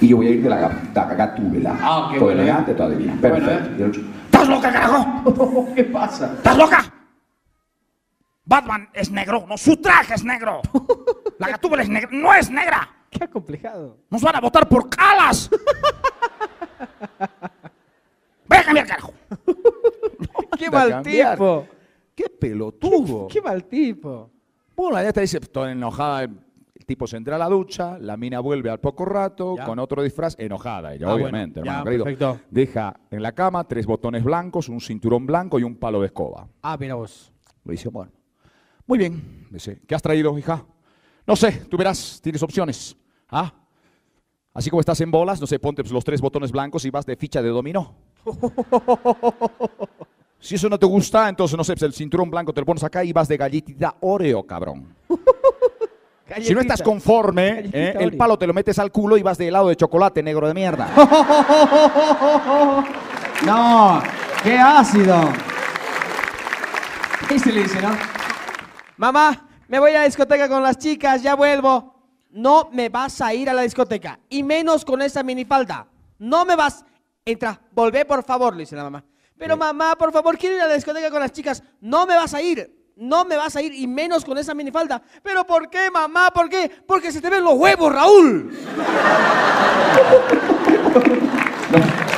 y yo voy a ir de la, gatúbela. Ah, qué Todo bueno, elegante, todo Bueno, perfecto. ¿eh? El otro, ¿Estás loca, carajo? ¿Qué pasa? ¿Estás loca? Batman es negro, no, su traje es negro. La gatúbela es negra, no es negra. Qué complejado. Nos van a votar por calas. Voy a cambiar, carajo. Qué mal cambiar. tipo. Qué pelotudo. Qué mal tipo. Bueno, ya te dice, toda enojada, el tipo se entra a la ducha, la mina vuelve al poco rato Ya. con otro disfraz, enojada ella, Ah, bueno, obviamente, ya, hermano querido. perfecto. Deja en la cama tres botones blancos, un cinturón blanco y un palo de escoba. Ah, mira vos. Le dice, bueno, muy bien. Dice, ¿qué has traído, hija? No sé, tú verás, tienes opciones. ¿Ah? Así como estás en bolas, no sé, ponte pues, los tres botones blancos y vas de ficha de dominó. Si eso no te gusta, entonces no sé, pues, el cinturón blanco te lo pones acá y vas de galletita Oreo, cabrón. Si no estás conforme, ¿eh? el palo te lo metes al culo y vas de helado de chocolate negro de mierda. No, qué ácido. ¿Qué se le dice, no? Mamá, me voy a la discoteca con las chicas, ya vuelvo. No me vas a ir a la discoteca. Y menos con esa minifalda. No me vas. Entra, volvé por favor, le dice la mamá. Pero mamá, por favor, quiero ir a la discoteca con las chicas. No me vas a ir. No me vas a ir y menos con esa minifalda. ¿Pero por qué, mamá? ¿Por qué? Porque se te ven los huevos, Raúl.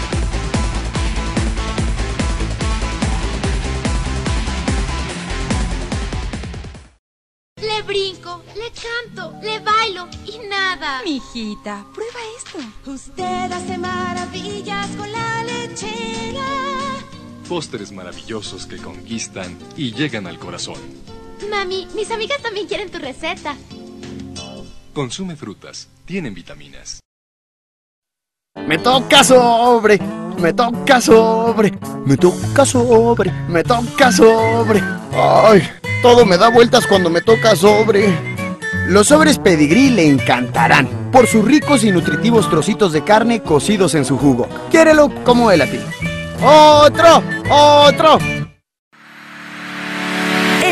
canto, le bailo y nada. Mijita, prueba esto. Usted hace maravillas con la lechera. Pósteres maravillosos que conquistan y llegan al corazón. Mami, mis amigas también quieren tu receta. Consume frutas, tienen vitaminas. Me toca sobre, me toca sobre, me toca sobre, me toca sobre. Ay, todo me da vueltas cuando me toca sobre. Los sobres pedigrí le encantarán por sus ricos y nutritivos trocitos de carne cocidos en su jugo. Quiérelo como él a ti. ¡Otro! ¡Otro!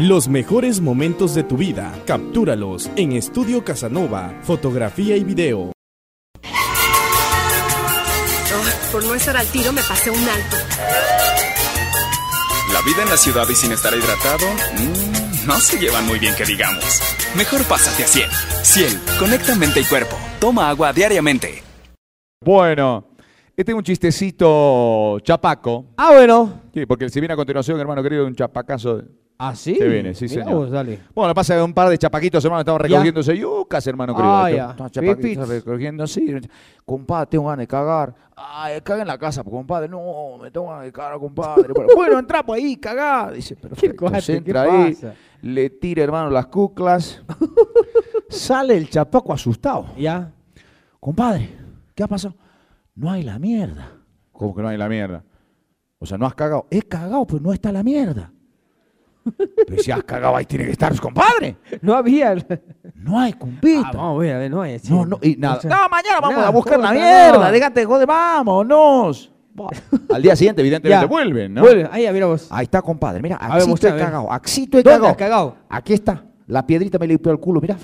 Los mejores momentos de tu vida, captúralos en Estudio Casanova, fotografía y video. por no estar al tiro me pasé un alto. La vida en la ciudad y sin estar hidratado, mm, no se llevan muy bien que digamos. Mejor pásate a Ciel. Ciel, conecta mente y cuerpo. Toma agua diariamente. Bueno, este es un chistecito chapaco. Ah, bueno. Sí, porque si viene a continuación, hermano querido, un chapacazo. ¿Ah, sí? Se viene, sí, Mirá señor. vos, dale. Bueno, pasa que un par de chapaquitos, hermano, estamos Ya. recogiéndose yucas, hermano querido. Ah, ya. estamos chapaquitos así. Compadre, tengo ganas de cagar. Ay, caga en la casa, compadre. No, me tengo ganas de cagar, compadre. Bueno, bueno, entra por ahí, cagá. Dice, perfecto. cuate, Se qué entra ahí, pasa? le tira, hermano, las cuclas. Sale el chapaco asustado. Ya. Compadre, ¿qué ha pasado? No hay la mierda. ¿Cómo que no hay la mierda? O sea, no has cagado. He cagado, pero no está la mierda. Pero si has cagado, ahí tiene que estar, compadre. No había. No hay, compita. Ah, vamos a ver, a ver, no hay. sí. No, no, y nada. O sea, no, mañana vamos nada, a buscar la mierda. no. Déjate, joder, vámonos. Al día siguiente, evidentemente, vuelven, ¿no? Vuelven. Ahí, mira vos. Ahí está, compadre. Mira, A ver, axito muestra, he a ver. cagado. Axito he ¿Dónde cagado. cagado? Aquí está. La piedrita me limpió el culo, mira.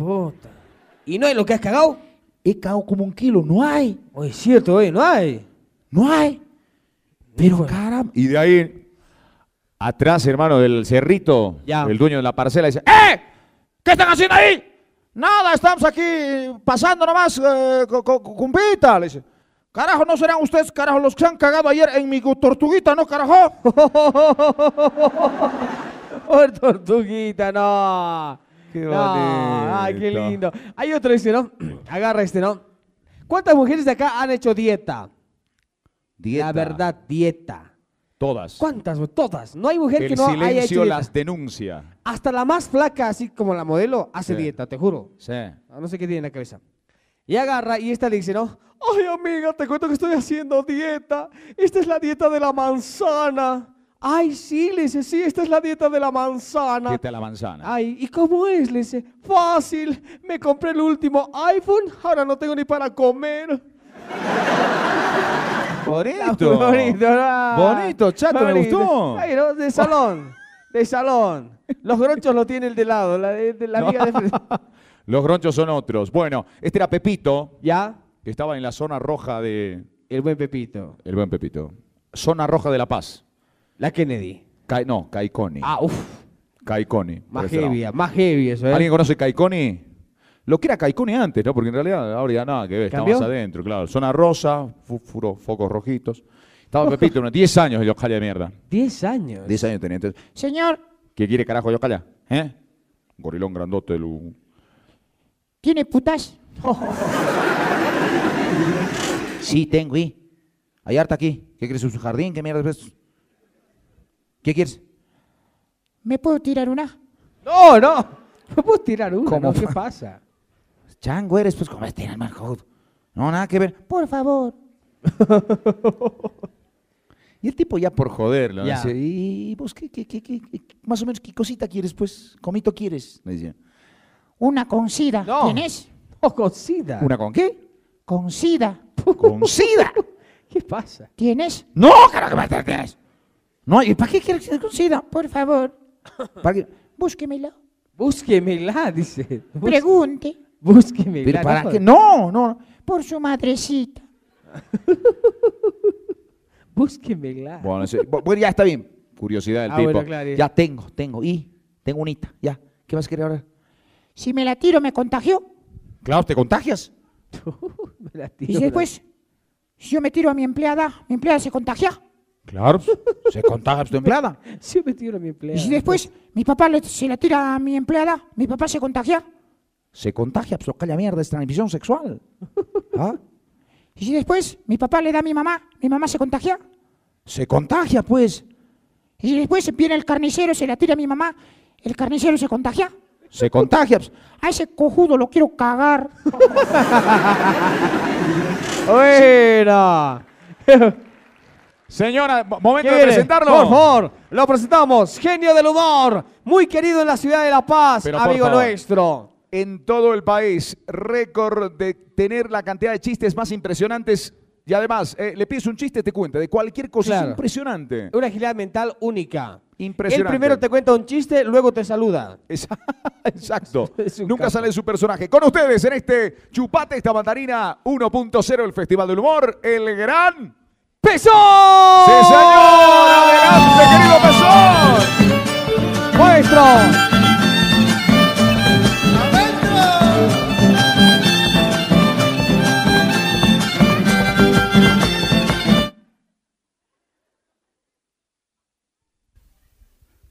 ¿Y no hay lo que has cagado? He cagado como un kilo, no hay. Oye, es cierto, oye, no hay. No hay. Pero caramba. Y de ahí, atrás, hermano, del cerrito, el dueño de la parcela dice, ¡Eh! ¿Qué están haciendo ahí? Nada, estamos aquí pasando nomás, eh, cumpita. Le dice, carajo, ¿no serán ustedes, carajo, los que se han cagado ayer en mi tortuguita, no, carajo? Por tortuguita, no. Qué No. Ay, qué lindo. Hay otro, dice, ¿no? Agarra este, ¿no? ¿Cuántas mujeres de acá han hecho dieta? Dieta. La verdad, dieta. Todas. ¿Cuántas? Todas. No hay mujer El que no haya hecho silencio dieta. las denuncia. Hasta la más flaca, así como la modelo, hace Sí. dieta, te juro. Sí. No, no sé qué tiene en la cabeza. Y agarra y esta le dice, ¿no? Ay, amiga, te cuento que estoy haciendo dieta. Esta es la dieta de la manzana. Ay, sí, le dice, sí, esta es la dieta de la manzana. Dieta de la manzana. Ay, ¿y cómo es? Le dice, fácil, me compré el último iPhone, ahora no tengo ni para comer. Bonito. Bonito, ¿no? Bonito, chato, me Bonito. gustó. Ay, ¿no? De salón, de salón. Los gronchos lo tiene el de lado, la, de, de la No. amiga de. Los gronchos son otros. Bueno, este era Pepito. ¿Ya? Que estaba en la zona roja de... El buen Pepito. El buen Pepito. Zona roja de La Paz. La Kennedy. No, Caiconi. Ah, uff. Caiconi. Más heavy, más heavy eso, ¿eh? ¿Alguien conoce Caiconi? Lo que era Caiconi antes, ¿no? Porque en realidad ahora ya nada que ver, ¿Cambió? más adentro, claro. Zona rosa, fu- furo- focos rojitos. Estaba Pepito, unos 10 años de Yocalia de mierda. 10 años. 10 años tenía. Entonces, señor, ¿qué quiere carajo Yocalia? ¿Eh? Gorilón grandote, lu- ¿Tiene putas? Sí, tengo, ¿y? Hay harta aquí. ¿Qué quieres? ¿Un jardín? ¿Qué mierda es? ¿Qué quieres? ¿Me puedo tirar una? No, no. No puedo tirar una, ¿Cómo ¿no? ¿Qué pasa? Chango eres, pues, ¿cómo este mal joder? No, nada que ver. Por favor. Y el tipo ya por joderlo, ¿no? Ya. dice, ¿y vos qué, qué, qué, qué- más o menos qué cosita quieres, pues? ¿Comito quieres? Me decía. Una con sida. No. Con sida. ¿Una con qué? Con sida. Con sida. ¿Qué pasa? ¿Tienes? No, carajo, ¿qué más tienes? No, ¿y para qué quieres que con sida? Por favor. ¿Para qué? Búsquemela. Búsquemela, dice. Bús- Pregunte. Búsquemela. ¿Pero para no qué? No, no. Por su madrecita. Búsquemela. Bueno, ese- bu- bueno, ya está bien. Curiosidad del Ah, tipo. bueno, claro. Ya tengo, tengo. Y tengo unita. Ya. ¿Qué vas a querer ahora? Si me la tiro, ¿me contagió? Claro, te contagias. Me la Y tiro, después, si yo me tiro a mi empleada, mi empleada se contagia. Claro, se contagia tu empleada. Sí, me tiro a mi empleada. Y si después mi papá le- se la tira a mi empleada, mi papá se contagia. Se contagia, pues calla mierda, es transmisión sexual. ¿Ah? Y si después mi papá le da a mi mamá, mi mamá se contagia. Se contagia, pues. Y si después viene el carnicero, se la tira a mi mamá, el carnicero se contagia. Se contagia. pues. A ese cojudo lo quiero cagar. Buena. Señora, mo- momento de presentarlo. Por favor, lo presentamos. Genio del humor. Muy querido en la ciudad de La Paz, Pero, amigo nuestro. En todo el país, récord de tener la cantidad de chistes más impresionantes. Y además, eh, le pides un chiste, te cuenta de cualquier cosa. Es impresionante. Una agilidad mental única. Impresionante. Él primero te cuenta un chiste, luego te saluda. Exacto. Nunca capo. sale su personaje. Con ustedes en este Chupate esta mandarina 1.0 del Festival del Humor, el gran ¡Pesón! ¡Sí, señor! ¡Adelante, querido Pesón! ¡Maestro!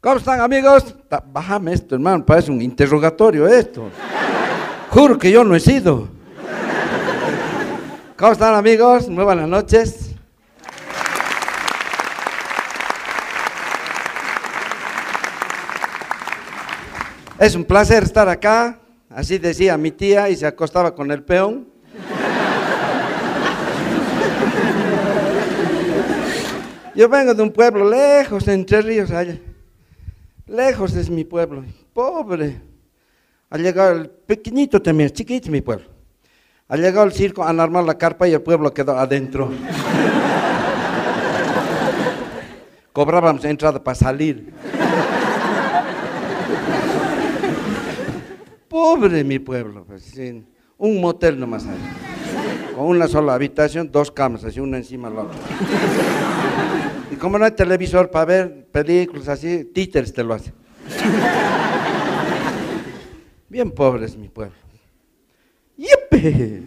¿Cómo están amigos? Bájame esto, hermano, parece un interrogatorio esto. Juro que yo no he sido. ¿Cómo están amigos? Muy buenas noches. Es un placer estar acá, así decía mi tía y se acostaba con el peón. Yo vengo de un pueblo lejos, entre ríos, allá. Lejos es mi pueblo. Pobre. Ha llegado el pequeñito también, chiquito mi pueblo. Ha llegado el circo a armar la carpa y el pueblo quedó adentro. Cobrábamos entrada para salir. Pobre mi pueblo. pues, sí. Un motel nomás hay. Con una sola habitación, dos camas, así una encima de la otra. Y como no hay televisor para ver películas así, títeres te lo hace. Bien pobre es mi pueblo. ¡Yepe!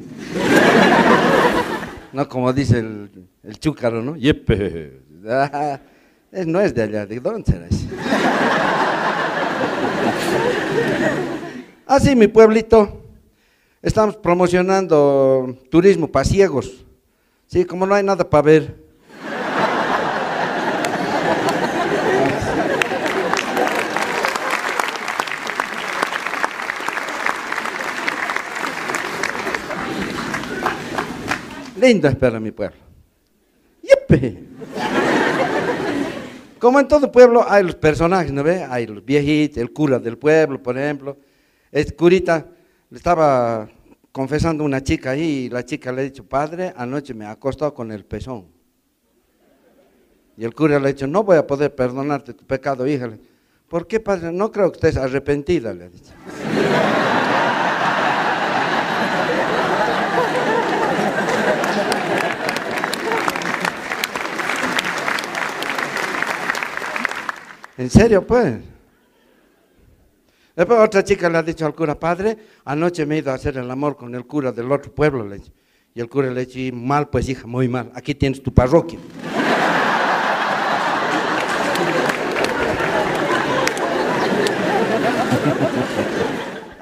No como dice el, el chúcaro, ¿no? ¡Yepe! Ah, no es de allá, ¿de dónde será ese? Así, mi pueblito. Estamos promocionando turismo para ciegos. Sí, como no hay nada para ver. Lindo espera mi pueblo. ¡Yepe! Como en todo pueblo hay los personajes, ¿no ve? Hay los viejitos, el cura del pueblo, por ejemplo. Es curita, le estaba confesando una chica ahí y la chica le ha dicho, padre, anoche me ha acostado con el pezón. Y el cura le ha dicho, no voy a poder perdonarte tu pecado, hija. ¿Por qué, padre? No creo que estés arrepentida, le ha dicho. ¿En serio, pues? Después otra chica le ha dicho al cura, padre, anoche me he ido a hacer el amor con el cura del otro pueblo. Y el cura le ha dicho, "Y mal, pues hija, muy mal. Aquí tienes tu parroquia.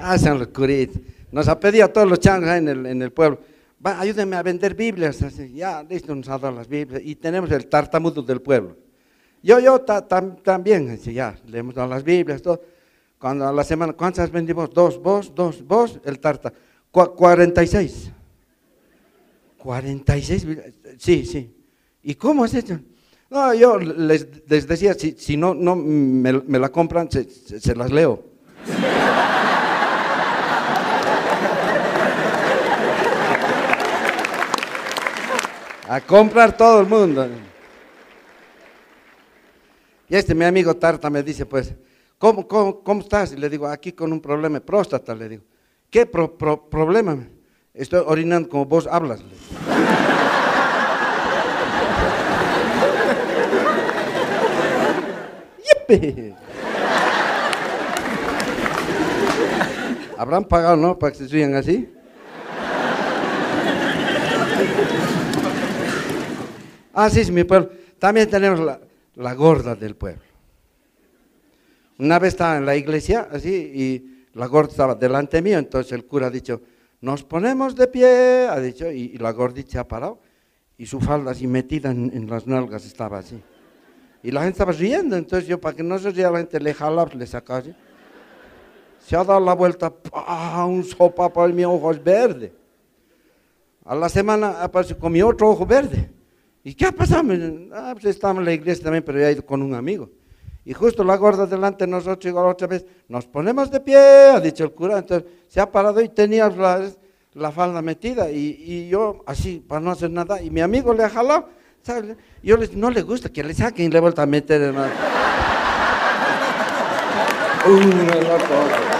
Ah, sean los curitas. Nos ha pedido a todos los changos en el, pueblo, va, ayúdenme a vender Biblias. Ya, listo, nos ha dado las Biblias. Y tenemos el tartamudo del pueblo. Yo, yo ta- tam- también, ya, le hemos dado las Biblias, todo. Cuando a la semana, ¿cuántas vendimos? Dos, vos, dos, vos, el tarta. Cua- 46. 46, Biblias, sí, sí. ¿Y cómo has hecho? No, yo les, les decía, si, si no, no me, me la compran, se las leo. A comprar todo el mundo. Y este mi amigo Tarta me dice, pues, ¿cómo, cómo, cómo estás? Y le digo, aquí con un problema de próstata, le digo. ¿Qué pro- pro- problema? Estoy orinando como vos hablas. le digo. ¿Habrán pagado, no? Para que se suyan así. Ah, sí, sí, mi pueblo. También tenemos la, la gorda del pueblo. Una vez estaba en la iglesia, así, y la gorda estaba delante mío, entonces el cura ha dicho, nos ponemos de pie, ha dicho, y, la gordita se ha parado, y su falda así metida en, las nalgas estaba así. Y la gente estaba riendo, entonces yo, para que no se ría la gente, le jalaba, le sacaba. Se ha dado la vuelta, ¡pah! un sopapo en mi ojo es verde. A la semana apareció con mi otro ojo verde. ¿Y qué ha pasado? Ah, pues estamos en la iglesia también, pero ya he ido con un amigo. Y justo la gorda delante de nosotros, igual otra vez, nos ponemos de pie, ha dicho el cura. Entonces se ha parado y tenía la, la falda metida. Y, yo, así, para no hacer nada, y mi amigo le ha jalado. Yo le no le gusta que le saquen y le vuelta a meter en la... Uno, el otro, otro.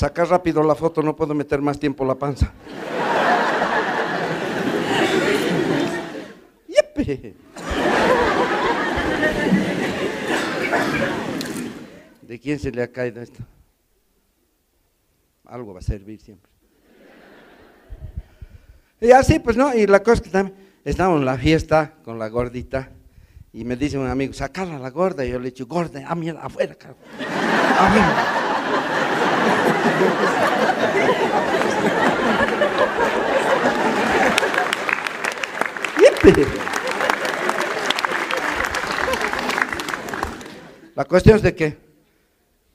Saca rápido la foto, no puedo meter más tiempo la panza. ¡Yepe! ¿De quién se le ha caído esto? Algo va a servir siempre. Y así, pues no, y la cosa es que también estamos en la fiesta con la gordita y me dice un amigo, sacarla a la gorda. Y yo le dicho, gorda, a mierda, afuera, cabrón. La cuestión es de que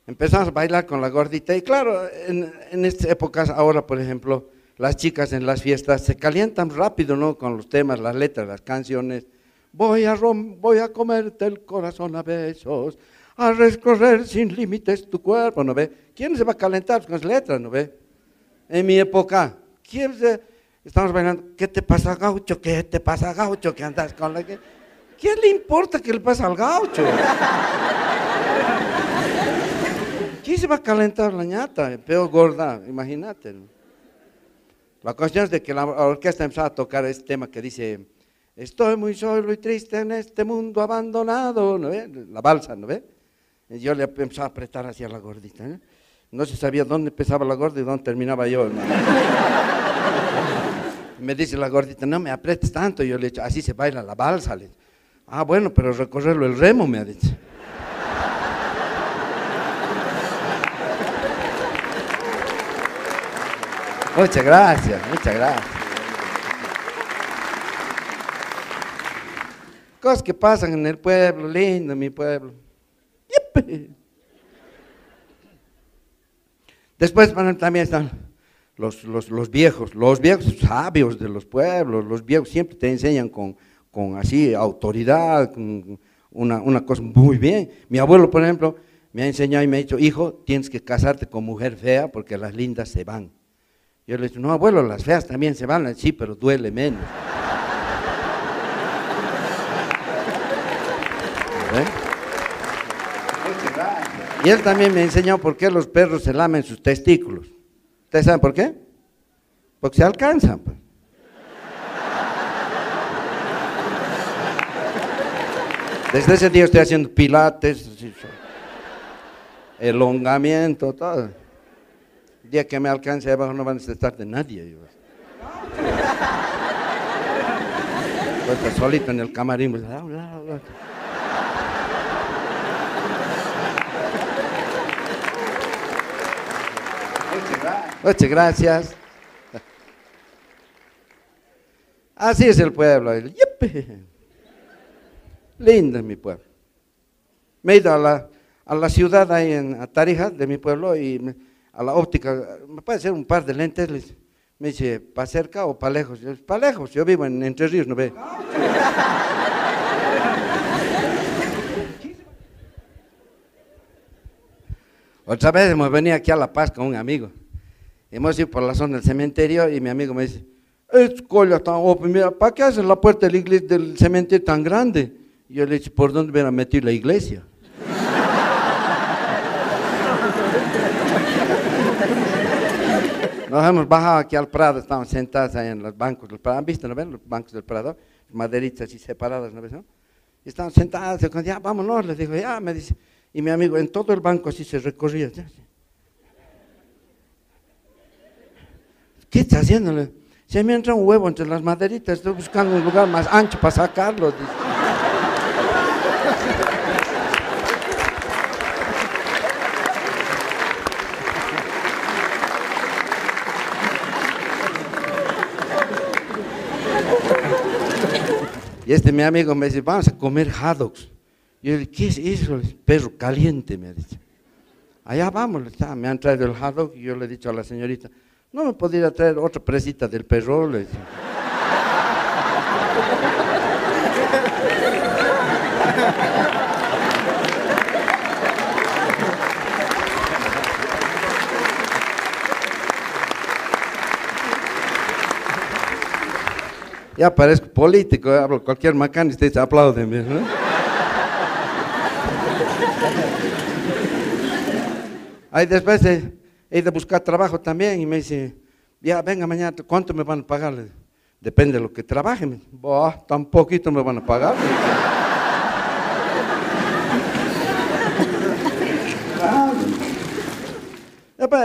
Empezamos a bailar con la gordita y claro, en, en estas épocas ahora, por ejemplo, las chicas en las fiestas se calientan rápido, ¿no? Con los temas, las letras, las canciones. Voy a, rom voy a comerte el corazón a besos, a recorrer sin límites tu cuerpo, ¿no ve? ¿Quién se va a calentar con las letras, no ve? En mi época, ¿quién se... Estamos bailando, ¿qué te pasa, gaucho? ¿Qué te pasa, gaucho? ¿Qué andas con la que... ¿Quién le importa qué le pasa al gaucho? ¿Quién se va a calentar la ñata? Peor gorda, imagínate. La cuestión es de que la orquesta empezó a tocar este tema que dice, estoy muy solo y triste en este mundo abandonado, ¿no ve? La balsa, ¿no ve? Yo le empecé a apretar hacia la gordita, ¿no? No se sabía dónde empezaba la gorda y dónde terminaba yo, me dice la gordita, no me apretes tanto. Yo le he dicho, así se baila la balsa. Ah, bueno, pero recorrerlo el remo, me ha dicho. Muchas gracias, muchas gracias. Cosas que pasan en el pueblo, lindo mi pueblo. Después también están los, los, los, viejos, los viejos sabios de los pueblos, los viejos siempre te enseñan con, con así autoridad, con una, una cosa muy bien. Mi abuelo, por ejemplo, me ha enseñado y me ha dicho, hijo, tienes que casarte con mujer fea porque las lindas se van. Yo le digo, no, abuelo, las feas también se van, sí, pero duele menos. ¿Eh? Y él también me enseñó por qué los perros se lamen sus testículos. ¿Ustedes saben por qué? Porque se alcanzan. Pues. Desde ese día estoy haciendo pilates, elongamiento, todo. El día que me alcance abajo no van a necesitar de nadie. Pues solito en el camarín. Pues. Muchas gracias. Así es el pueblo. Lindo es mi pueblo. Me he ido a la, a la ciudad ahí en Tarija de mi pueblo y a la óptica, ¿me puede hacer un par de lentes? Me dice, ¿para cerca o para lejos? Para lejos, yo vivo en Entre Ríos, ¿no ve? Otra vez hemos venido aquí a La Paz con un amigo. Hemos ido por la zona del cementerio y mi amigo me dice, escola tan open, mira, ¿para qué haces la puerta del, iglesia, del cementerio tan grande? Y yo le dije, ¿por dónde van a meter la iglesia? Nos hemos bajado aquí al Prado, estamos sentados ahí en los bancos del Prado. ¿Han visto, no ven? Los bancos del Prado, maderitas así separadas, ¿no ves? No? Y estamos sentados, y ya vámonos, les digo, ya, me dice. Y mi amigo en todo el banco así se recorría. ¿Qué está haciendo? Se me entra un huevo entre las maderitas, estoy buscando un lugar más ancho para sacarlo. Y este mi amigo me dice, vamos a comer hot dogs. Y yo le dije, ¿qué es eso? Perro caliente, me ha dicho. Allá vamos, me han traído el dog y yo le he dicho a la señorita, no me podría traer otra presita del perro. Le dije. Ya parezco político, hablo cualquier macán y ustedes aplauden. ¿no? Ahí después he, ido a buscar trabajo también y me dice, ya venga mañana, ¿cuánto me van a pagar? Depende de lo que trabaje. Bah, tan poquito me van a pagar.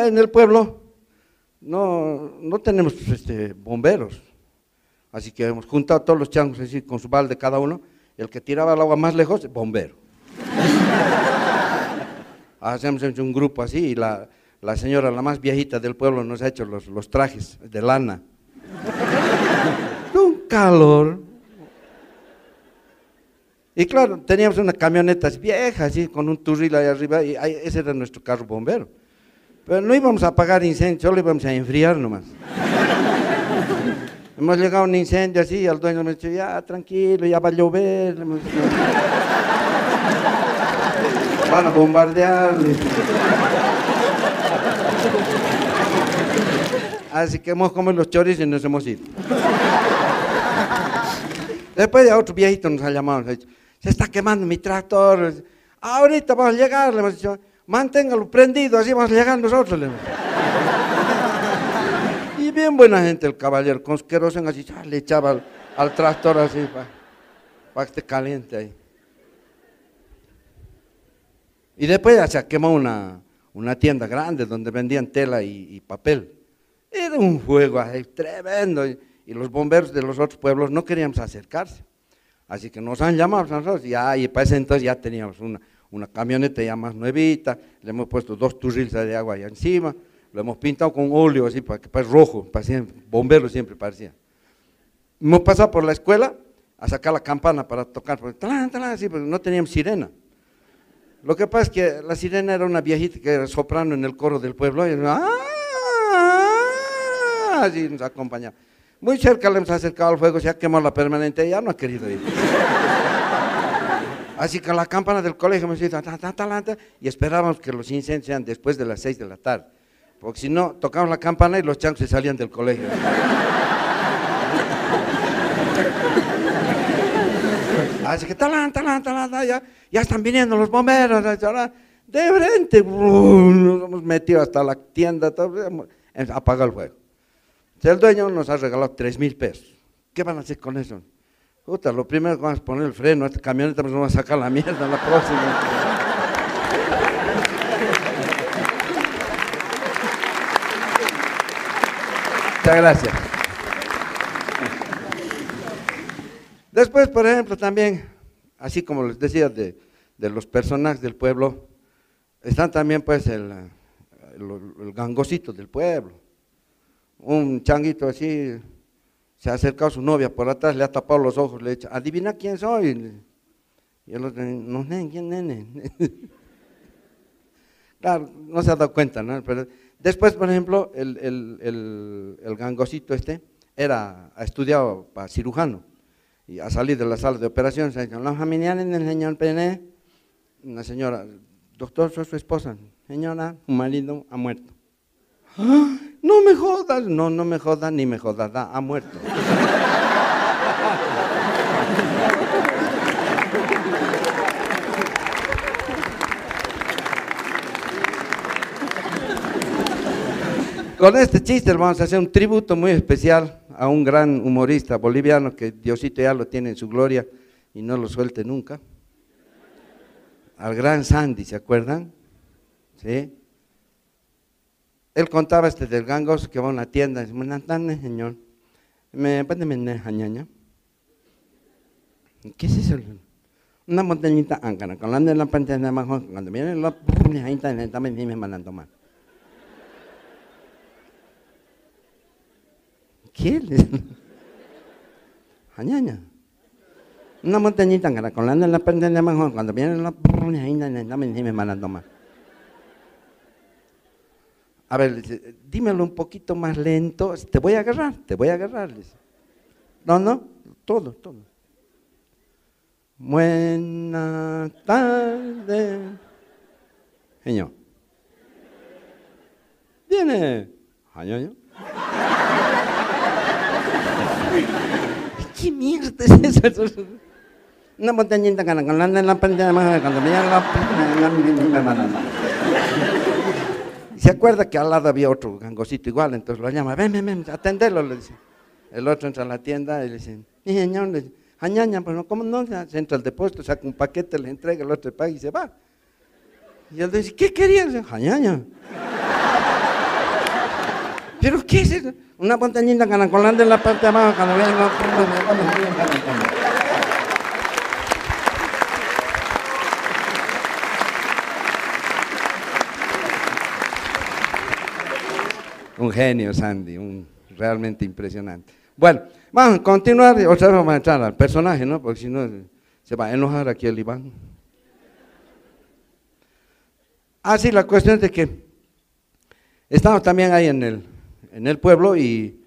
En el pueblo no, no tenemos este, bomberos. Así que hemos juntado todos los changos así, con su balde cada uno. El que tiraba el agua más lejos, bombero. Hacemos un grupo así y la, la, señora, la más viejita del pueblo, nos ha hecho los, los trajes de lana. Un calor. Y claro, teníamos una camioneta vieja, así, con un turril ahí arriba, y ese era nuestro carro bombero. Pero no íbamos a apagar incendio, solo íbamos a enfriar nomás. Hemos llegado a un incendio así, y al dueño me ha dicho, ya, tranquilo, ya va a llover. Van a bombardear. Así que hemos comido los chorizos y nos hemos ido. Después ya otro viejito nos ha llamado, nos ha dicho, se está quemando mi tractor. Ahorita vamos a llegar, le hemos dicho, manténgalo prendido, así vamos a llegar nosotros. Y bien buena gente el caballero, con así, le echaba al, al tractor así para que esté caliente ahí. Y después ya se quemó una, una tienda grande donde vendían tela y, papel. Era un fuego tremendo y, los bomberos de los otros pueblos no queríamos acercarse. Así que nos han llamado nosotros ya, y para ese entonces ya teníamos una, una camioneta ya más nuevita, le hemos puesto dos turriles de agua allá encima, lo hemos pintado con óleo así para que parezca rojo, parecía, bombero siempre parecía. Hemos pasado por la escuela a sacar la campana para tocar, porque, talán, talán, así, no teníamos sirena. Lo que pasa es que la sirena era una viejita que era soprano en el coro del pueblo y ¡ah! así nos acompañaba. Muy cerca le hemos acercado al fuego, se ha quemado la permanente y ya no ha querido ir. Así que la campana del colegio ta, ta, y esperábamos que los incendios sean después de las seis de la tarde. Porque si no, tocábamos la campana y los chancos se salían del colegio. Así que talán, talán, talán, ya, ya están viniendo los bomberos. De frente, nos hemos metido hasta la tienda, apagado el fuego. El dueño nos ha regalado tres mil pesos. ¿Qué van a hacer con eso? Puta, lo primero que vamos a poner el freno esta camioneta, pues vamos a sacar la mierda la próxima. Muchas gracias. Después, por ejemplo, también, así como les decía, de, los personajes del pueblo, están también pues el, gangosito del pueblo. Un changuito así, se ha acercado a su novia por atrás, le ha tapado los ojos, le ha dicho, adivina quién soy. Y el otro, no quién nene. claro, no se ha dado cuenta, ¿no? Pero después, por ejemplo, el, el, el, el gangosito este era, ha estudiado para cirujano y ha salido de la sala de operaciones, los familiares del señor Pene, una señora, doctor, soy su esposa, señora, su marido ha muerto. "Ah, No me jodas, no, no me jodas, ni me jodas, da, ha muerto. Con este chiste vamos a hacer un tributo muy especial a un gran humorista boliviano que Diosito ya lo tiene en su gloria y no lo suelte nunca. Al gran Sandy, ¿se acuerdan? ¿Sí? Él contaba este del gangos que va a una tienda y dice, buenas señor. ¿Me puede vender? ¿Qué es eso? Una botellita ángara, con la de la pantalla de abajo, cuando viene la ahí también me mandan tomar. ¿Qué? Jañaña. Una montañita ángara, con la pantalla de abajo, cuando viene la ahí también me mandan tomar. A ver, dímelo un poquito más lento, te voy a agarrar, te voy a agarrar. No, no, todo, todo. Buenas tardes. Señor. Viene. Año, ¿Qué mierda es eso? Una montañita en la pantalla más cuando me llega la se acuerda que al lado había otro gangosito igual, entonces lo llama, ven, ven, ven, atendelo, le dice. El otro entra a la tienda y le dice, "Sí, señor, le dice, añaña, pues no, ¿cómo no? Se entra al depósito, saca un paquete, le entrega, el otro paga y se va. Y él dice, ¿qué querías? Añaña. ¿Pero qué es eso? Una montañita canacolando en la parte de abajo, cuando vean Un genio, Sandy, un, realmente impresionante. Bueno, vamos a continuar, otra vez vamos a entrar al personaje, ¿no? Porque si no, Se va a enojar aquí el Iván. Ah, sí, la cuestión es de que estamos también ahí en el, en el pueblo y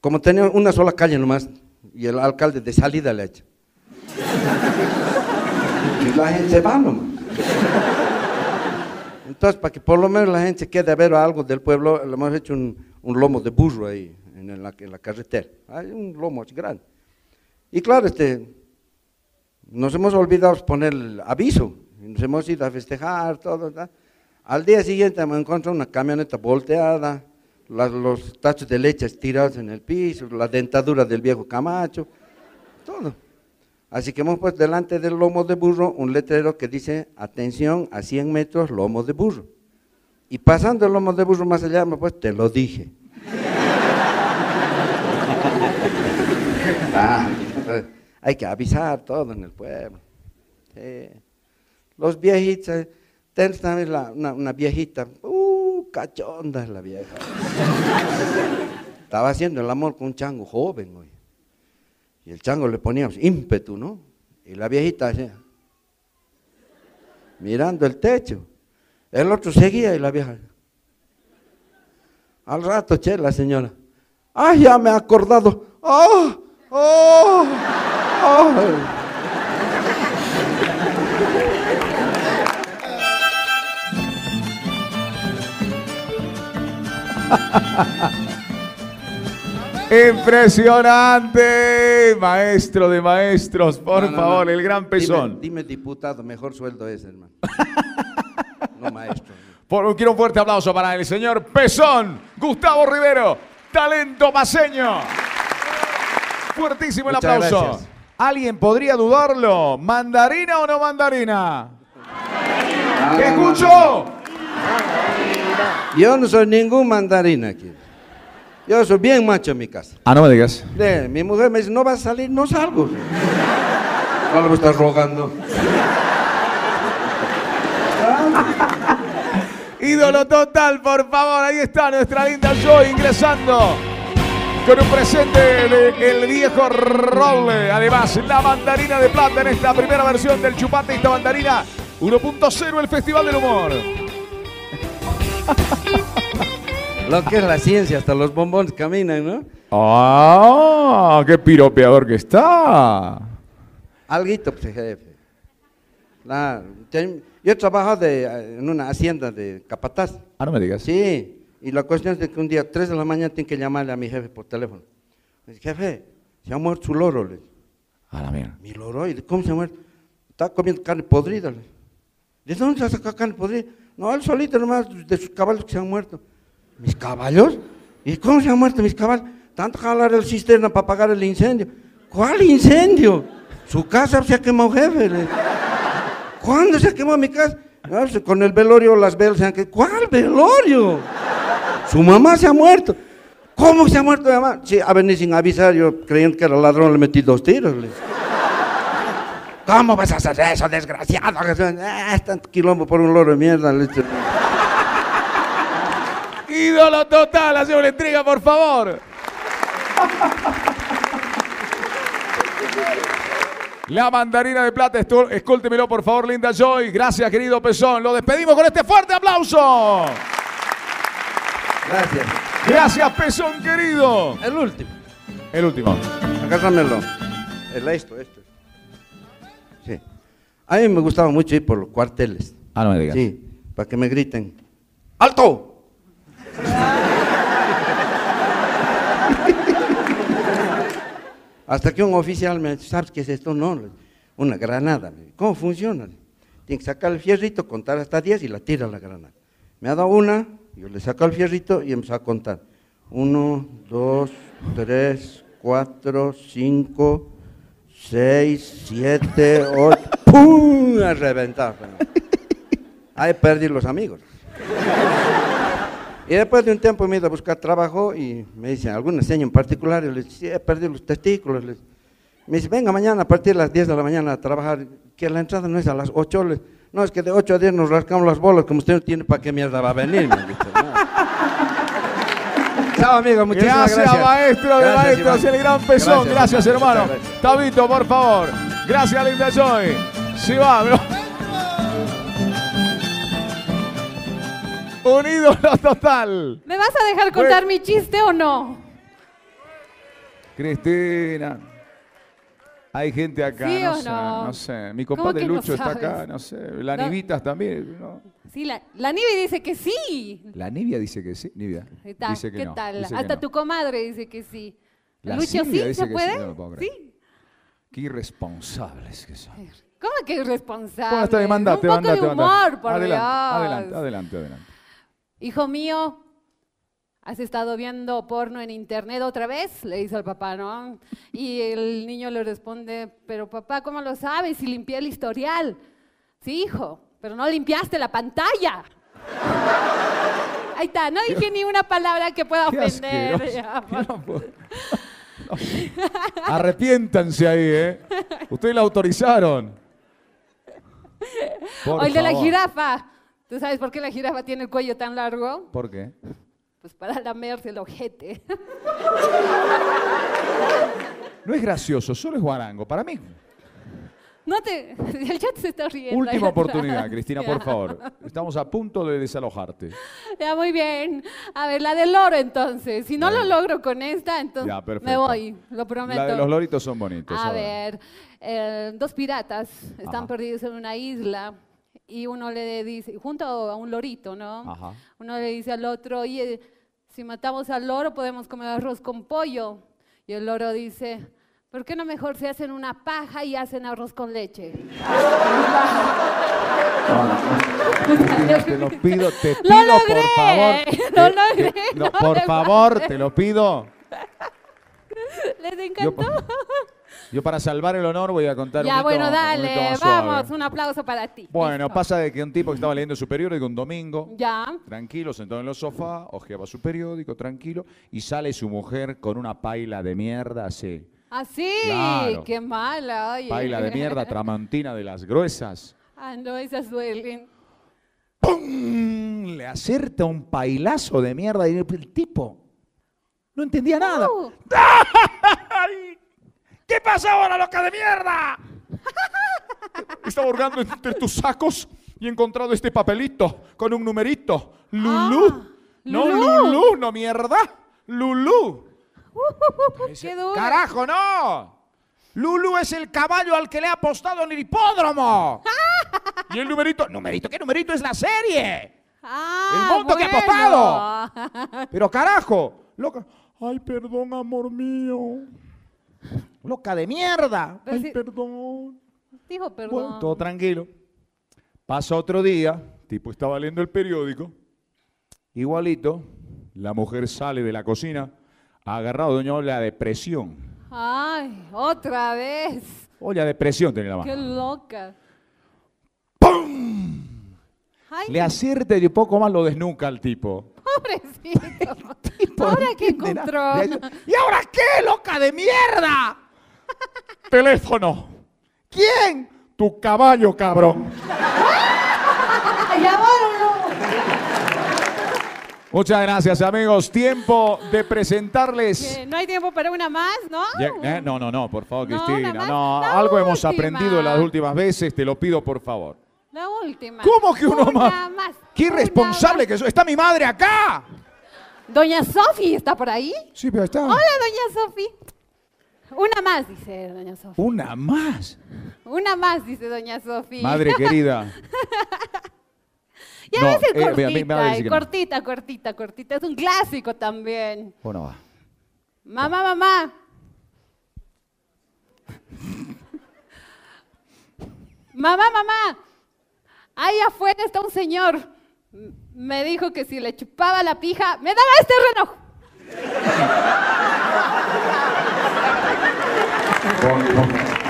como tenía una sola calle nomás, y el alcalde de salida le echa. y la gente va nomás. Entonces, para que por lo menos la gente se quede a ver algo del pueblo, le hemos hecho un, un lomo de burro ahí, en la, en la carretera. Hay un lomo así grande. Y claro, este, nos hemos olvidado poner el aviso. Nos hemos ido a festejar, todo. Al día siguiente me encontrado una camioneta volteada, las- los tachos de leche tirados en el piso, la dentadura del viejo Camacho, todo. Así que hemos puesto delante del lomo de burro un letrero que dice, atención, a 100 metros, lomo de burro. Y pasando el lomo de burro más allá, hemos puesto, te lo dije. Ah, hay que avisar todo en el pueblo. Sí. Los viejitos, eh, tenés también una, una viejita, uh, cachonda es la vieja. Estaba haciendo el amor con un chango joven, güey. Y el chango le ponía ímpetu, ¿no? Y la viejita mirando el techo. El otro seguía y la vieja. Al rato, che, la señora. ¡Ay, ya me he acordado! ¡Oh! ¡Oh! ¡Oh! Impresionante, maestro de maestros, por No, no, favor, no. el gran pezón. Dime, dime, diputado, mejor sueldo es, hermano. no maestro. Por, quiero un fuerte aplauso para el señor Pezón, Gustavo Rivero, talento paseño. Fuertísimo el Muchas aplauso. gracias. ¿Alguien podría dudarlo? ¿Mandarina o no mandarina? ¿Qué escucho? Yo no soy ningún mandarín aquí. Yo soy bien macho en mi casa. Ah, no me digas. De, mi mujer me dice, no vas a salir, no salgo. No me estás rogando. Ídolo total, por favor. Ahí está nuestra linda Joy ingresando. Con un presente de el viejo roble. Además, la mandarina de plata en esta primera versión del chupate. Esta mandarina 1.0, el Festival del Humor. Lo que es la ciencia, hasta los bombones caminan, ¿no? ¡Ah! ¡Qué piropeador que está! Alguito, pues, jefe. Ten- Yo he trabajado de, en una hacienda de capataz. Ah, no me digas. Sí, y la cuestión es de que un día, 3 de la mañana, tengo que llamarle a mi jefe por teléfono. Me dice, jefe, se ha muerto su loro. Le. A la mierda. Mi loro, ¿y cómo se ha muerto? Está comiendo carne podrida. le. ¿De dónde se ha sacado carne podrida? No, él solito nomás, de sus caballos que se han muerto. ¿Mis caballos? ¿Y cómo se han muerto mis caballos? Tanto jalar el cisterna para apagar el incendio. ¿Cuál incendio? Su casa se ha quemado, jefe. ¿Cuándo se quemó mi casa? No, con el velorio las velas se han quemado. ¿Cuál velorio? Su mamá se ha muerto. ¿Cómo se ha muerto mi mamá? Sí, ha venido sin avisar, yo creyendo que era ladrón, le metí dos tiros. ¿Cómo vas a hacer eso, desgraciado? Ah, tanto quilombo por un loro de mierda. Ídolo total, hacemos la entrega, por favor. La mandarina de plata, escúltemelo por favor, Linda Joy. Gracias, querido Pezón. Lo despedimos con este fuerte aplauso. Gracias. Gracias, Pezón, querido. El último. El último. Agárramelo. El esto, esto. A mí me gustaba mucho ir por los cuarteles. Ah, no me digas. Sí, para que me griten. ¡Alto! Hasta que un oficial me dice, ¿sabes qué es esto? No, una granada. ¿Cómo funciona? Tiene que sacar el fierrito, contar hasta 10 y la tira la granada. Me ha dado una, yo le saco el fierrito y empezó a contar. Uno, dos, tres, cuatro, cinco, seis, siete, ocho. ¡Pum! A reventar. Ahí perdí los amigos. Y después de un tiempo me he ido a buscar trabajo y me dicen alguna seña en particular. Y les digo, sí, he perdido los testículos. Les- Me dice, venga mañana a partir de las 10 de la mañana a trabajar, que la entrada no es a las 8. Les- no, es que de 8 a 10 nos rascamos las bolas, como usted no tiene para qué mierda va a venir. me ¿no? Chao, amigo, muchísimas Gracias, gracias. maestro de maestros, el gran pezón. Gracias, hermano. gracias. Tabito, por favor. Gracias, Linda Joy. Sí va, bro. Un ídolo total. ¿Me vas a dejar contar mi chiste o no? Cristina. Hay gente acá, ¿Sí no, o sé, no? no sé. Mi ¿Cómo compadre que no Lucho está sabes? acá, no sé. La No. Nivitas también. ¿no? Sí, la, la Nive dice que sí. La Nivia dice que sí. Nivia. Dice que ¿Qué no. tal? dice que Hasta no. tu comadre dice que sí. La Lucho, Silvia ¿sí? dice ¿Se que puede? Sí, no lo puedo creer. Sí. Qué irresponsables que son. ¿Cómo que irresponsable? Bueno, está Un poco mandate, de humor, mandate. por adelante, Dios. adelante, adelante, adelante. Hijo mío, ¿has estado viendo porno en internet otra vez? Le dice al papá, ¿no? Y el niño le responde, pero papá, ¿cómo lo sabes si limpié el historial? Sí, hijo, pero no limpiaste la pantalla. Ahí está, no dije ni una palabra que pueda Qué ofender. Arrepiéntanse ahí, ¿eh? Ustedes la autorizaron. Por o el de la favor. jirafa. ¿Tú sabes por qué la jirafa tiene el cuello tan largo? ¿Por qué? Pues para lamerse el ojete. No es gracioso, solo es guarango. Para mí, No te... El chat se está riendo. última oportunidad, Cristina, por favor. Estamos a punto de desalojarte. Ya, muy bien. A ver, la del loro entonces. Si no lo logro con esta, entonces Ya, me voy, lo prometo. La de los loritos son bonitos. A ver. ver, eh, dos piratas están Ajá. perdidos en una isla y uno le dice, junto a un lorito, ¿no? Ajá. Uno le dice al otro, oye, si matamos al loro podemos comer arroz con pollo. Y el loro dice, ¿por qué no mejor se hacen una paja y hacen arroz con leche? Te lo pido, te ¡Lo pido, logré! por favor. ¡Lo logré! que- no, ¡No por favor, te lo pido. ¿Les encantó? yo para salvar el honor voy a contar un ya, bueno, dale, vamos, un aplauso para ti. Bueno, pasa de que un tipo que estaba leyendo su periódico un domingo, Ya. tranquilo, sentado en los sofás, hojeaba su periódico, tranquilo, y sale su mujer con una paila de mierda así. Así, Claro. qué mala, oye. Paila de mierda, tramontina de las gruesas. Ah, no, esas duelen. ¡Pum! Le acerta un pailazo de mierda y el tipo no entendía nada. Uh, ¿Qué pasa ahora, loca de mierda? Estaba hurgando entre tus sacos y he encontrado este papelito con un numerito. Lulú. no, Lulú. Lulú, no mierda. Lulú. Qué duro. ¡Carajo, no! Lulú es el caballo al que le ha apostado en el hipódromo. y el numerito. ¿Numerito? ¿Qué numerito es la serie? Ah, el monto que ha apostado. Pero carajo, loca. Ay, perdón, amor mío. Loca de mierda. Pero Ay, si- perdón. Dijo perdón. Bueno, todo tranquilo. Pasa otro día, tipo estaba leyendo el periódico. Igualito, la mujer sale de la cocina, agarrado doña Ola depresión. Ay, otra vez. Olla depresión tenía la Qué mano. loca. Ay, Le acierta y un poco más lo desnuca al tipo. pobrecito. Ahora que encontró. ¿Y ahora qué, loca de mierda? Teléfono. ¿Quién? Tu caballo, cabrón. Muchas gracias, amigos. Tiempo de presentarles. No hay tiempo para una más, ¿no? Eh, No, no, no, por favor, No, Cristina. No, algo hemos aprendido las últimas veces, te lo pido, por favor. La última. ¿Cómo que uno Una más? ¡Qué irresponsable que soy! ¡Está mi madre acá! Doña Sofi, ¿está por ahí? Sí, pero está. Hola, doña Sofi. Una más, dice doña Sofi. Una más. Una más, dice doña Sofi. Madre querida. Ya No, ves el eh, cortita, eh, que no. cortita, cortita, cortita. Es un clásico también. Bueno, va. Mamá, mamá. mamá, mamá. Ahí afuera está un señor. Me dijo que si le chupaba la pija, me daba este reloj.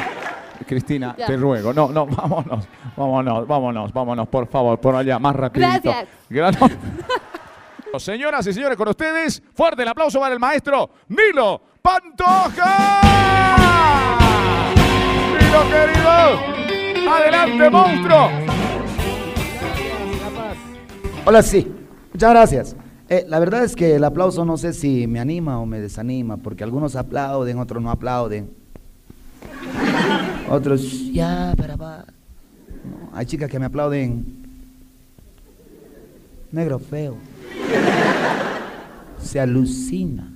Cristina, Ya. te ruego. No, no, vámonos. Vámonos, vámonos, vámonos, por favor, por allá, más rapidito. Gracias. Gra- no. Señoras y señores, con ustedes, fuerte el aplauso para el maestro Nilo Pantoja. Nilo querido, adelante, monstruo. Hola, sí. Muchas gracias. Eh, la verdad es que el aplauso no sé si me anima o me desanima, porque algunos aplauden, otros no aplauden. Otros, ya, para va. No, hay chicas que me aplauden. Negro feo. Se alucina.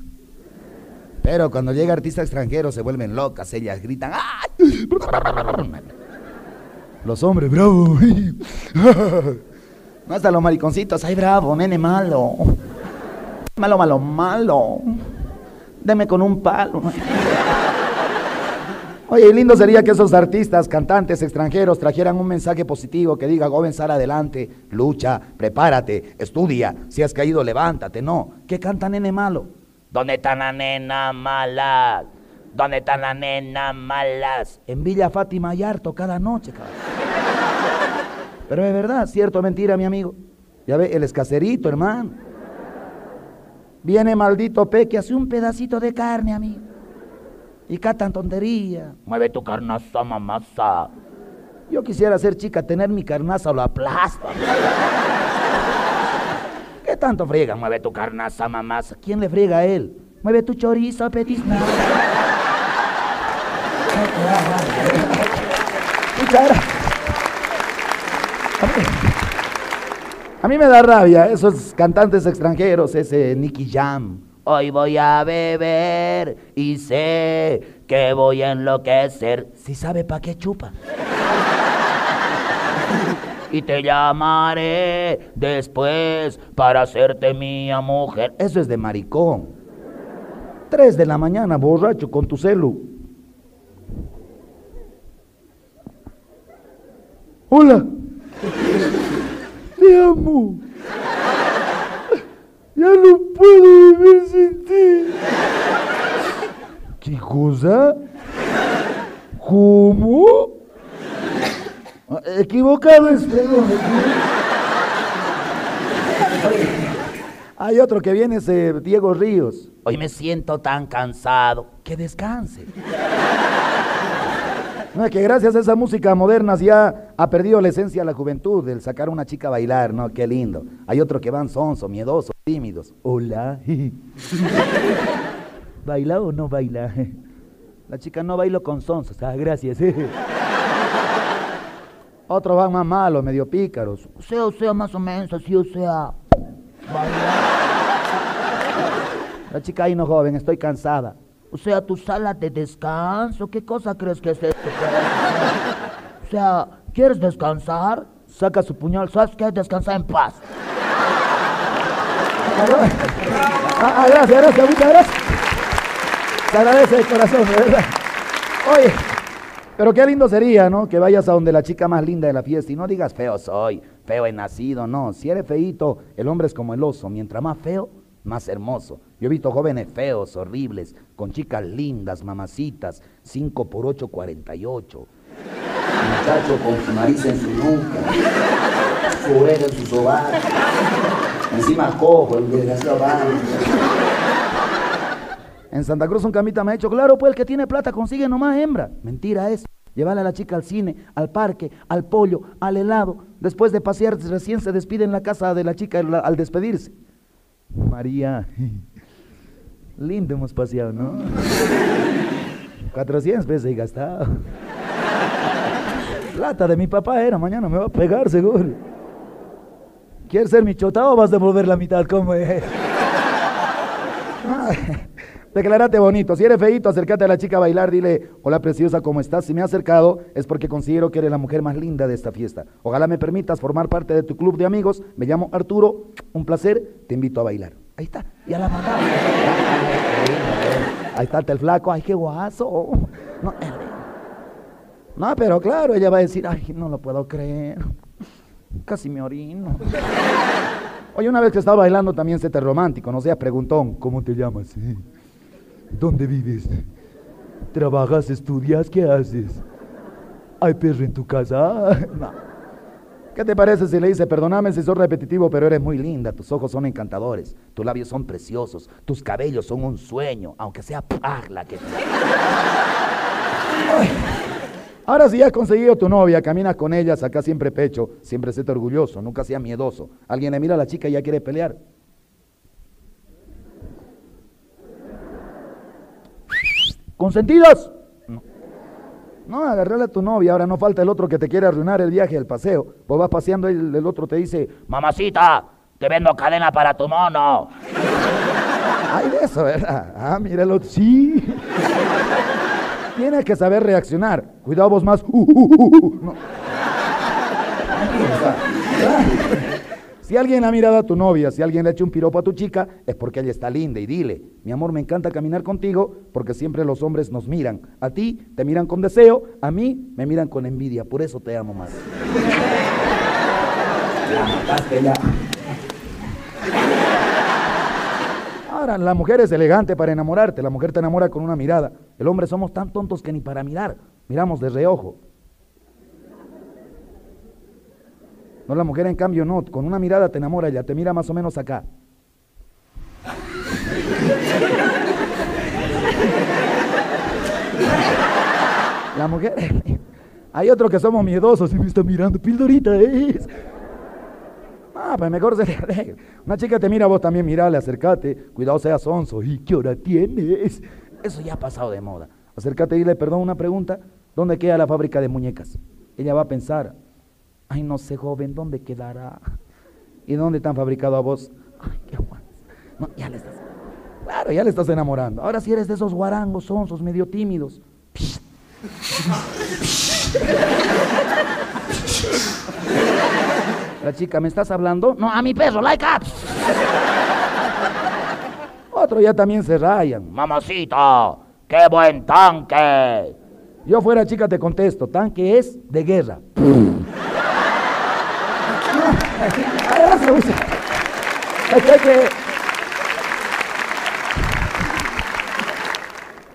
Pero cuando llega artista extranjero se vuelven locas, ellas gritan. ¡Ay! Los hombres, bravo. No hasta los mariconcitos, ay bravo, nene malo. Malo, malo, malo. Deme con un palo. Oye, lindo sería que esos artistas, cantantes extranjeros trajeran un mensaje positivo que diga, joven, sal adelante, lucha, prepárate, estudia, si has caído, levántate. No, que canta nene malo. ¿Dónde están las nenas malas? ¿Dónde están las nenas malas? En Villa Fátima y harto cada noche, cabrón. Pero es verdad, cierto o mentira, mi amigo. Ya ve, el escaserito, hermano. Viene maldito Peque, hace un pedacito de carne, amigo. Y catan tontería. Mueve tu carnaza, mamasa. Yo quisiera ser chica, tener mi carnaza o la aplasta. ¿Qué tanto friega? Mueve tu carnaza, mamasa. ¿Quién le friega a él? Mueve tu chorizo, gracias. A mí me da rabia esos cantantes extranjeros, ese Nicky Jam. Hoy voy a beber y sé que voy a enloquecer. Si sabe pa' qué chupa. y te llamaré después para hacerte mía mujer. Eso es de maricón. Tres de la mañana, borracho, con tu celu. Hola. Te amo. Ya no puedo vivir sin ti. ¿Qué cosa? ¿Cómo? Ah, Equivocado es. Hay otro que viene, ese Diego Ríos. Hoy me siento tan cansado. Que descanse. No, que gracias a esa música moderna ya ha perdido la esencia de la juventud, el sacar a una chica a bailar, ¿no? Qué lindo. Hay otros que van sonso, miedosos, tímidos. Hola. ¿Baila o no baila? La chica no bailo con sonsos. Ah, gracias. Otros van más malos, medio pícaros. O sea, o sea, más o menos así, o sea. La chica ahí no joven, estoy cansada. O sea, tu sala de descanso, ¿qué cosa crees que es esto? O sea, ¿quieres descansar? Saca su puñal, ¿sabes qué? Descansa en paz. Ah, gracias, gracias, muchas gracias. Se agradece de corazón, de verdad. Oye, pero qué lindo sería, ¿no? Que vayas a donde la chica más linda de la fiesta y no digas feo soy, feo he nacido, no. Si eres feíto, el hombre es como el oso. Mientras más feo, más hermoso. Yo he visto jóvenes feos, horribles, con chicas lindas, mamacitas, 5 por 8, 48. Muchacho con su nariz en su nuca, su oreja en su sobar, encima cojo, el desgraciado va. En Santa Cruz un camita me ha dicho, claro, pues el que tiene plata consigue nomás hembra. Mentira es. Llevarle a la chica al cine, al parque, al pollo, al helado. Después de pasear, recién se despide en la casa de la chica al- despedirse. María, lindo hemos paseado, ¿no? 400 pesos he gastado. Plata de mi papá era, mañana me va a pegar seguro. ¿Quieres ser mi chota o vas a devolver la mitad? ¿Cómo es? Declarate bonito. Si eres feito, acércate a la chica a bailar. Dile, hola preciosa, ¿cómo estás? Si me he acercado es porque considero que eres la mujer más linda de esta fiesta. Ojalá me permitas formar parte de tu club de amigos. Me llamo Arturo. Un placer. Te invito a bailar. Ahí está. Ya la mataba. Ahí está el flaco. Ay, qué guaso. No, eh. No, pero claro, ella va a decir, ay, no lo puedo creer. Casi me orino. Oye, una vez que estaba bailando también se te romántico, no seas preguntón. ¿Cómo te llamas? ¿Dónde vives? ¿Trabajas, estudias? ¿Qué haces? ¿Hay perro en tu casa? No. ¿Qué te parece si le dice, perdóname si soy repetitivo, pero eres muy linda, tus ojos son encantadores, tus labios son preciosos, tus cabellos son un sueño, aunque sea parla que... Ay. Ahora si ya has conseguido tu novia, caminas con ella, saca siempre pecho, siempre séte orgulloso, nunca sea miedoso. Alguien le mira a la chica y ya quiere pelear. ¿Consentidos? No. No, agarrarle a tu novia, ahora no falta el otro que te quiere arruinar el viaje, el paseo. Pues vas paseando y el, el otro te dice, Mamacita, te vendo cadena para tu mono. Hay de eso, ¿verdad? Ah, otro. Sí. Tienes que saber reaccionar. Cuidado vos más. Uh, uh, uh. Si alguien ha mirado a tu novia, si alguien le ha hecho un piropo a tu chica, es porque ella está linda y dile, mi amor, me encanta caminar contigo porque siempre los hombres nos miran. A ti te miran con deseo, a mí me miran con envidia, por eso te amo más. Ya. La mujer es elegante para enamorarte, la mujer te enamora con una mirada. El hombre somos tan tontos que ni para mirar, miramos de reojo. No, la mujer en cambio no, con una mirada te enamora ella, te mira más o menos acá. La mujer, hay otros que somos miedosos y me está mirando, pildorita es. Ah, pues mejor se le. Una chica te mira, vos también mirale, acércate, cuidado sea sonso. ¿Y qué hora tienes? Eso ya ha pasado de moda. Acércate y dile, perdón, una pregunta. ¿Dónde queda la fábrica de muñecas? Ella va a pensar, ay, no sé, joven, ¿dónde quedará? ¿Y dónde están fabricado a vos? Ay, qué guay. No, ya le estás, claro, ya le estás enamorando. Ahora si eres de esos guarangos, sonsos, medio tímidos. La chica, ¿me estás hablando? No, a mi perro, like up. Otro ya también se rayan. Mamacita, qué buen tanque. Yo fuera chica te contesto, tanque es de guerra.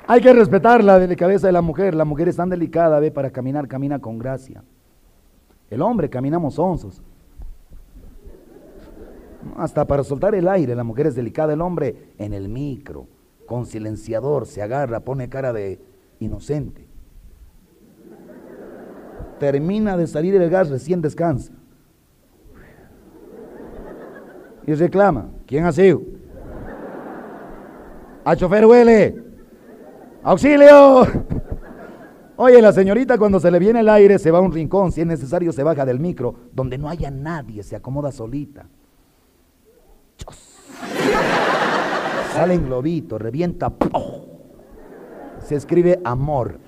Hay que respetar la delicadeza de la mujer. La mujer es tan delicada, ve, para caminar, camina con gracia. El hombre caminamos onzos. Hasta para soltar el aire, la mujer es delicada, el hombre en el micro, con silenciador, se agarra, pone cara de inocente. Termina de salir el gas, recién descansa. Y reclama, ¿quién ha sido? A chofer huele. ¡Auxilio! Oye, la señorita cuando se le viene el aire se va a un rincón, si es necesario se baja del micro, donde no haya nadie, se acomoda solita. Sale en globito, revienta. Se escribe amor.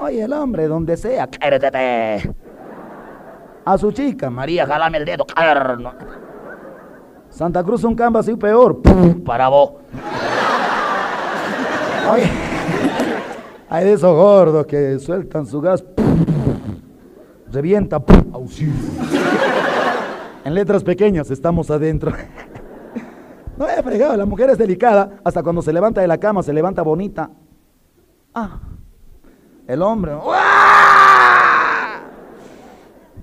Oye, el hombre, donde sea, Quérdete. a su chica, María, jalame el dedo. Santa Cruz un camba así peor. Para vos. Oye, hay de esos gordos que sueltan su gas. Revienta. En letras pequeñas estamos adentro. No he fregado, la mujer es delicada. Hasta cuando se levanta de la cama, se levanta bonita. Ah. El hombre. ¡uah!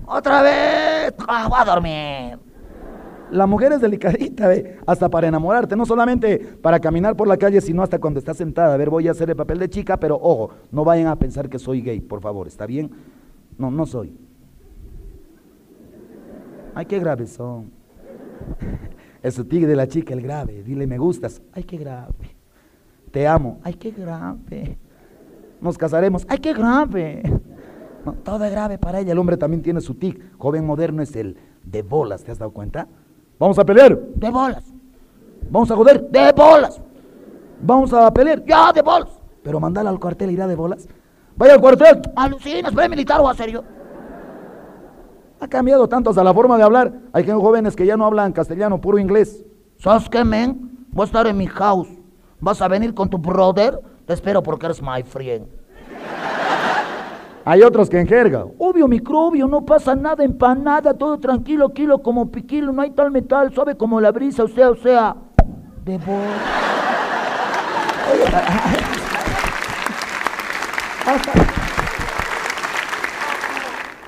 Otra vez. Ah, voy a dormir. La mujer es delicadita, ve, hasta para enamorarte, no solamente para caminar por la calle, sino hasta cuando está sentada. A ver, voy a hacer el papel de chica, pero ojo, no vayan a pensar que soy gay, por favor, ¿está bien? No, no soy. Ay, qué graves son. Eso tigre de la chica, el grave. Dile, me gustas. Ay, qué grave. Te amo. Ay, qué grave. Nos casaremos. Ay, qué grave. No, todo es grave para ella. El hombre también tiene su tic. Joven moderno es el de bolas, ¿te has dado cuenta? Vamos a pelear. De bolas. Vamos a joder. De bolas. Vamos a pelear. Ya, de bolas. Pero mandala al cuartel, irá de bolas. Vaya al cuartel. Alucinas, ¿fue militar o a serio? Ha cambiado tanto hasta la forma de hablar. Hay jóvenes que ya no hablan castellano, puro inglés. ¿Sabes qué, men? Voy a estar en mi house. ¿Vas a venir con tu brother? Te espero porque eres my friend. Hay otros que en jerga. Obvio, microbio, no pasa nada, empanada, todo tranquilo, kilo como piquilo, no hay tal metal, suave como la brisa, o sea, o sea. De bo-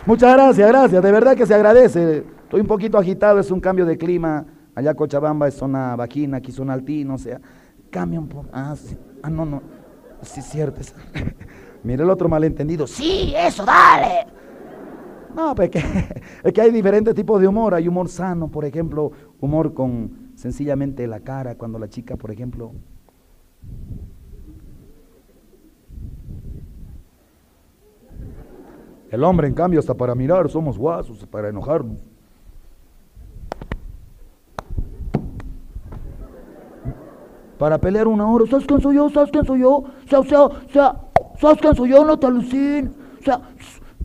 Muchas gracias, gracias. De verdad que se agradece. Estoy un poquito agitado, es un cambio de clima. Allá Cochabamba es zona vagina, aquí zona altina, o sea, cambia un poco. Ah, sí. ah, no, no. Sí, cierto. Mira el otro malentendido. Sí, eso, dale. No, pues es que hay diferentes tipos de humor. Hay humor sano, por ejemplo, humor con sencillamente la cara, cuando la chica, por ejemplo, El hombre, en cambio, hasta para mirar somos guasos, para enojarnos. Para pelear una hora. ¿Sabes quién soy yo? ¿Sabes quién soy yo? O sea, ¿sabes quién soy yo? No te sea,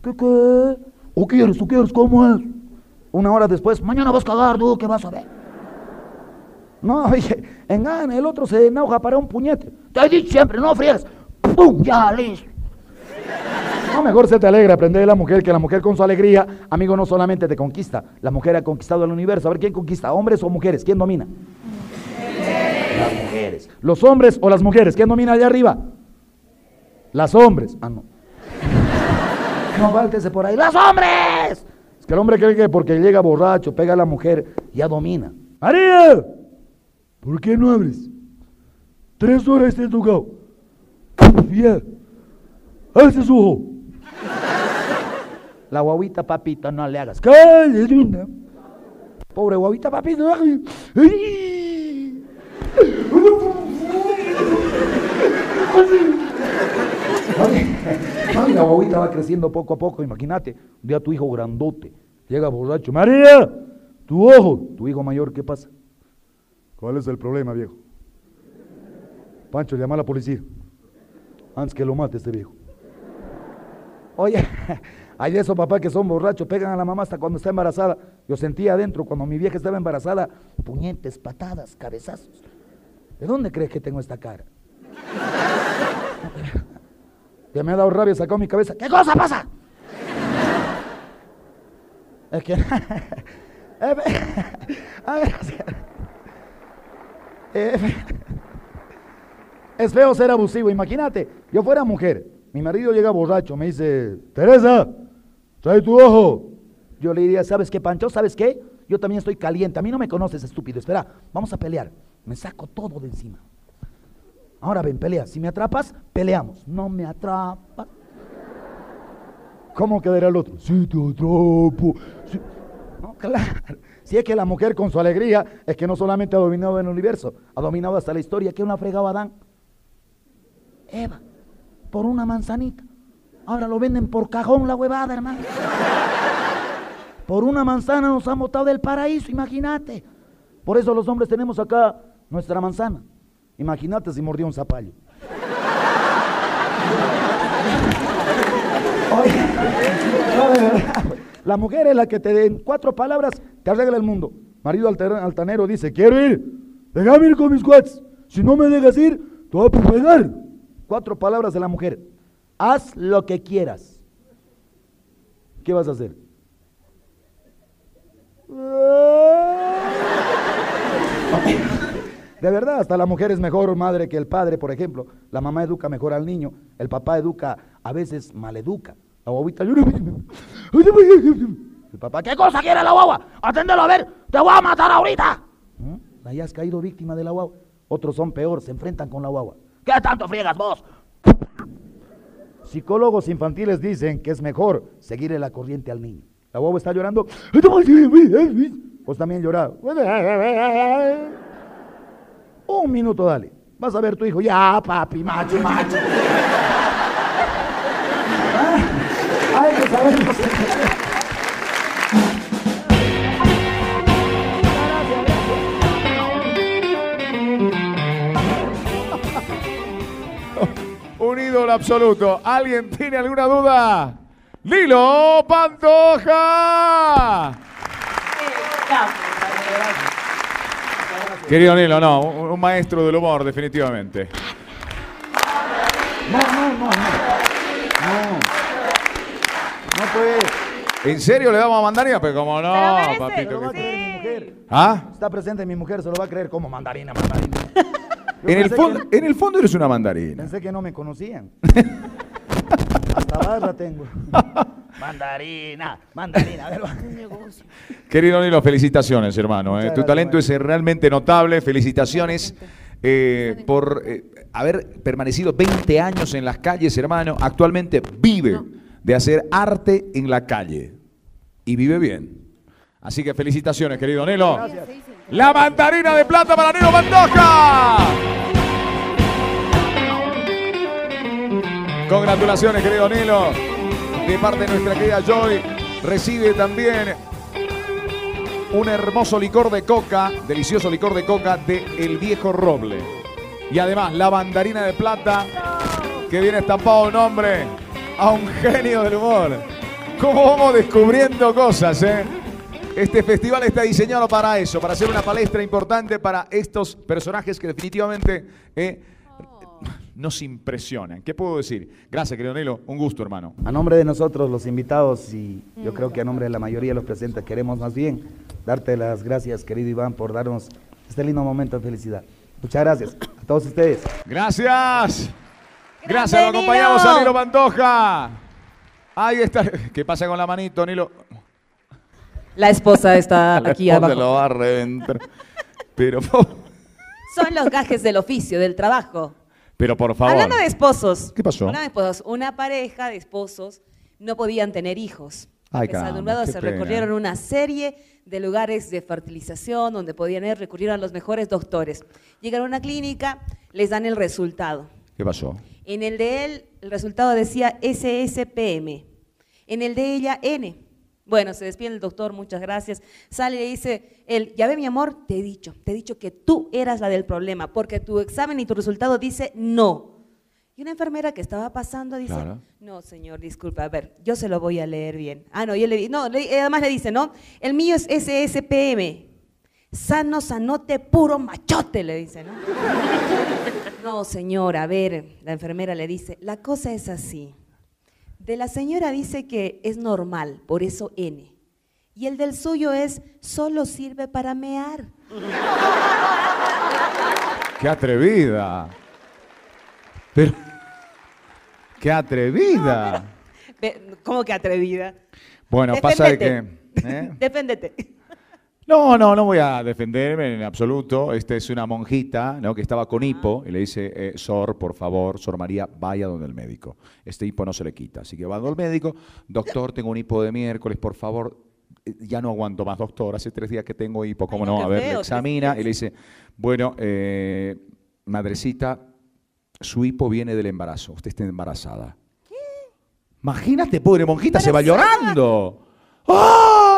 ¿qué qué? ¿O quieres? ¿O quieres? ¿Cómo es? Una hora después, mañana vas a cagar, tú, ¿qué vas a ver? No, oye, engana, el otro se enoja para un puñete. Te he siempre, no friegues. ¡Pum! Ya, listo. No, mejor se te alegra aprender de la mujer que la mujer con su alegría, amigo, no solamente te conquista, la mujer ha conquistado el universo. A ver, ¿quién conquista? ¿Hombres o mujeres? ¿Quién domina? Las mujeres. ¿Los hombres o las mujeres? ¿Quién domina allá arriba? Las hombres. Ah, no. No faltese por ahí. ¡Los hombres! Es que el hombre cree que porque llega borracho, pega a la mujer, ya domina. ¡María! ¿Por qué no abres? Tres horas te tocado. Ya. Alce su ojo. La guaguita, papito, no le hagas. Pobre guaguita. Ay, ay, la guaguita va creciendo poco a poco, imagínate. Un día tu hijo grandote llega borracho. María, tu ojo. Tu hijo mayor, ¿qué pasa? ¿Cuál es el problema, viejo? Pancho, llama a la policía. Antes que lo mate este viejo. Oye, hay de esos papás que son borrachos, pegan a la mamá hasta cuando está embarazada. Yo sentía adentro, cuando mi vieja estaba embarazada, puñetes, patadas, cabezazos. ¿De dónde crees que tengo esta cara? Que me ha dado rabia, sacado mi cabeza. ¿Qué cosa pasa? Es que... a ver, es feo ser abusivo. Imagínate, yo fuera mujer, mi marido llega borracho, me dice, Teresa, trae tu ojo. Yo le diría, ¿sabes qué, Pancho? ¿Sabes qué? Yo también estoy caliente. A mí no me conoces, estúpido. Espera, vamos a pelear. Me saco todo de encima. Ahora ven, pelea. Si me atrapas, peleamos. No me atrapas. ¿Cómo quedará el otro? Si te atrapo. No, claro. Si es que la mujer con su alegría es que no solamente ha dominado el universo, ha dominado hasta la historia. ¿Qué una fregaba Adán? Eva, por una manzanita. Ahora lo venden por cajón la huevada, hermano. Por una manzana nos han botado del paraíso, imagínate. Por eso los hombres tenemos acá nuestra manzana. Imagínate si mordió un zapallo. La mujer es la que te den cuatro palabras te arregla el mundo. Marido altanero dice, quiero ir, déjame ir con mis cuates. Si no me dejas ir, te voy a pegar. Cuatro palabras de la mujer. Haz lo que quieras. ¿Qué vas a hacer? De verdad, hasta la mujer es mejor madre que el padre, por ejemplo. La mamá educa mejor al niño, el papá educa, a veces maleduca. La guaguita. El papá, ¿qué cosa quiere la guagua? Aténdelo a ver, te voy a matar ahorita. ¿Mm? Ahí has caído víctima de la guagua. Otros son peor, se enfrentan con la guagua. ¿Qué tanto friegas vos? Psicólogos infantiles dicen que es mejor seguirle la corriente al niño. La guagua está llorando. Pues también llorar. Un minuto, dale. Vas a ver tu hijo. Ya, papi, macho, macho. Ah, Hay que saber. Ídolo absoluto. ¿Alguien tiene alguna duda? Lilo Pantoja. Querido Nilo, no, un, un maestro del humor, definitivamente. No, no, no, no. No. No puede. ¿En serio le damos a mandarina? Pero como no, Pero papito. lo va a que- creer mi mujer. ¿Ah? Está presente mi mujer, se lo va a creer como mandarina, mandarina. En el, fondo, en el fondo eres una mandarina. Pensé que no me conocían. Hasta barra tengo. mandarina, mandarina. A ver, va. Querido Nilo, felicitaciones, hermano. eh. Tu gracias, talento es realmente notable. Felicitaciones eh, por eh, haber permanecido 20 años en las calles, hermano. Actualmente vive de hacer arte en la calle. Y vive bien. Así que felicitaciones, querido Nilo. La mandarina de plata para Nilo Pantoja. Congratulaciones, querido Nilo. de parte de nuestra querida Joy. Recibe también un hermoso licor de coca, delicioso licor de coca de El Viejo Roble. Y además la bandarina de plata que viene estampado un nombre a un genio del humor. ¿Cómo vamos descubriendo cosas, eh? Este festival está diseñado para eso, para hacer una palestra importante para estos personajes que definitivamente eh, nos impresionan. ¿Qué puedo decir? Gracias, querido Nilo. Un gusto, hermano. A nombre de nosotros, los invitados, y yo creo que a nombre de la mayoría de los presentes, queremos más bien darte las gracias, querido Iván, por darnos este lindo momento de felicidad. Muchas gracias a todos ustedes. Gracias. Gracias, lo acompañamos a Nilo Pantoja. Ahí está. ¿Qué pasa con la manito, Nilo? La esposa está La aquí esposa abajo. lo va a reventar. Pero, Son los gajes del oficio, del trabajo. pero por favor. Hablando de esposos. ¿Qué pasó? Hablando de esposos, una pareja de esposos no podían tener hijos. Ay, caramba, se pena. recorrieron una serie de lugares de fertilización donde podían ir, recurrieron a los mejores doctores. Llegaron a una clínica, les dan el resultado. ¿Qué pasó? En el de él, el resultado decía SSPM. En el de ella, N. Bueno, se despide el doctor, muchas gracias. Sale y le dice, él, ya ve mi amor, te he dicho, te he dicho que tú eras la del problema, porque tu examen y tu resultado dice no. Y una enfermera que estaba pasando dice, Claro. no, señor, disculpa, a ver, yo se lo voy a leer bien. Ah, no, y él le, no, le- además le dice, no, el mío es SSPM. Sano, sanote, puro machote, le dice, ¿no? No, señora, a ver, la enfermera le dice, la cosa es así. De la señora dice que es normal, por eso N. Y el del suyo es, solo sirve para mear. ¡Qué atrevida! Pero. ¡Qué atrevida! ¿Cómo que atrevida? Bueno, pasa de que. ¿eh? Deféndete. No, no, no voy a defenderme en absoluto. Esta es una monjita ¿no? que estaba con hipo y le dice, eh, Sor, por favor, Sor María, vaya donde el médico. Este hipo no se le quita. Así que va donde el médico, doctor, tengo un hipo de miércoles, por favor, eh, ya no aguanto más, doctor, hace tres días que tengo hipo, ¿cómo Ay, no, no? A qué ver, le examina y le dice, bueno, eh, madrecita, su hipo viene del embarazo, usted está embarazada. Imagínate, pobre monjita, se va llorando.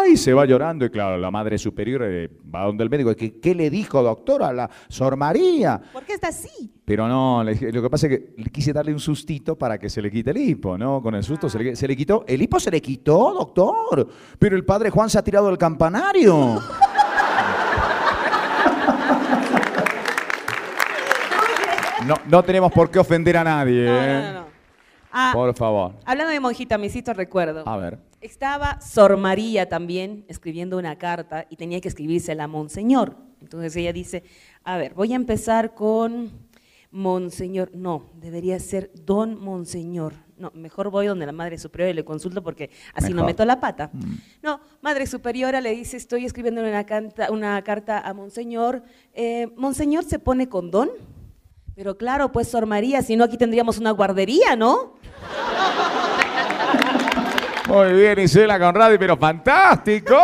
¡Ay! Se va llorando y claro, la madre superior eh, va donde el médico. ¿Qué, ¿Qué le dijo, doctora, a la Sor María? ¿Por qué está así? Pero no, le dije- lo que pasa es que le quise darle un sustito para que se le quite el hipo, ¿no? Con el susto se le, se le quitó. El hipo se le quitó, doctor. Pero el padre Juan se ha tirado del campanario. No, no tenemos por qué ofender a nadie, ¿eh? no, no. Ah, Por favor. hablando de monjita, me hiciste recuerdo. A ver. Estaba Sor María también escribiendo una carta y tenía que escribírsela a Monseñor. Entonces ella dice, a ver, voy a empezar con Monseñor. No, debería ser Don Monseñor. No, mejor voy donde la Madre Superiora y le consulto porque así no Mejor. meto la pata. No, Madre Superiora le dice, estoy escribiendo una, canta- una carta a Monseñor. Eh, Monseñor se pone con Don. Pero claro, pues Sor María, si no aquí tendríamos una guardería, ¿no? Muy bien, Isela Conradi, pero fantástico.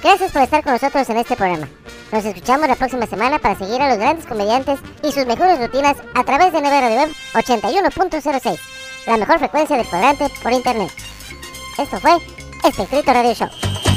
Gracias por estar con nosotros en este programa. Nos escuchamos la próxima semana para seguir a los grandes comediantes y sus mejores rutinas a través de NB Radio Web 81.06, la mejor frecuencia del cuadrante por internet. Esto fue Espectrito Radio Show.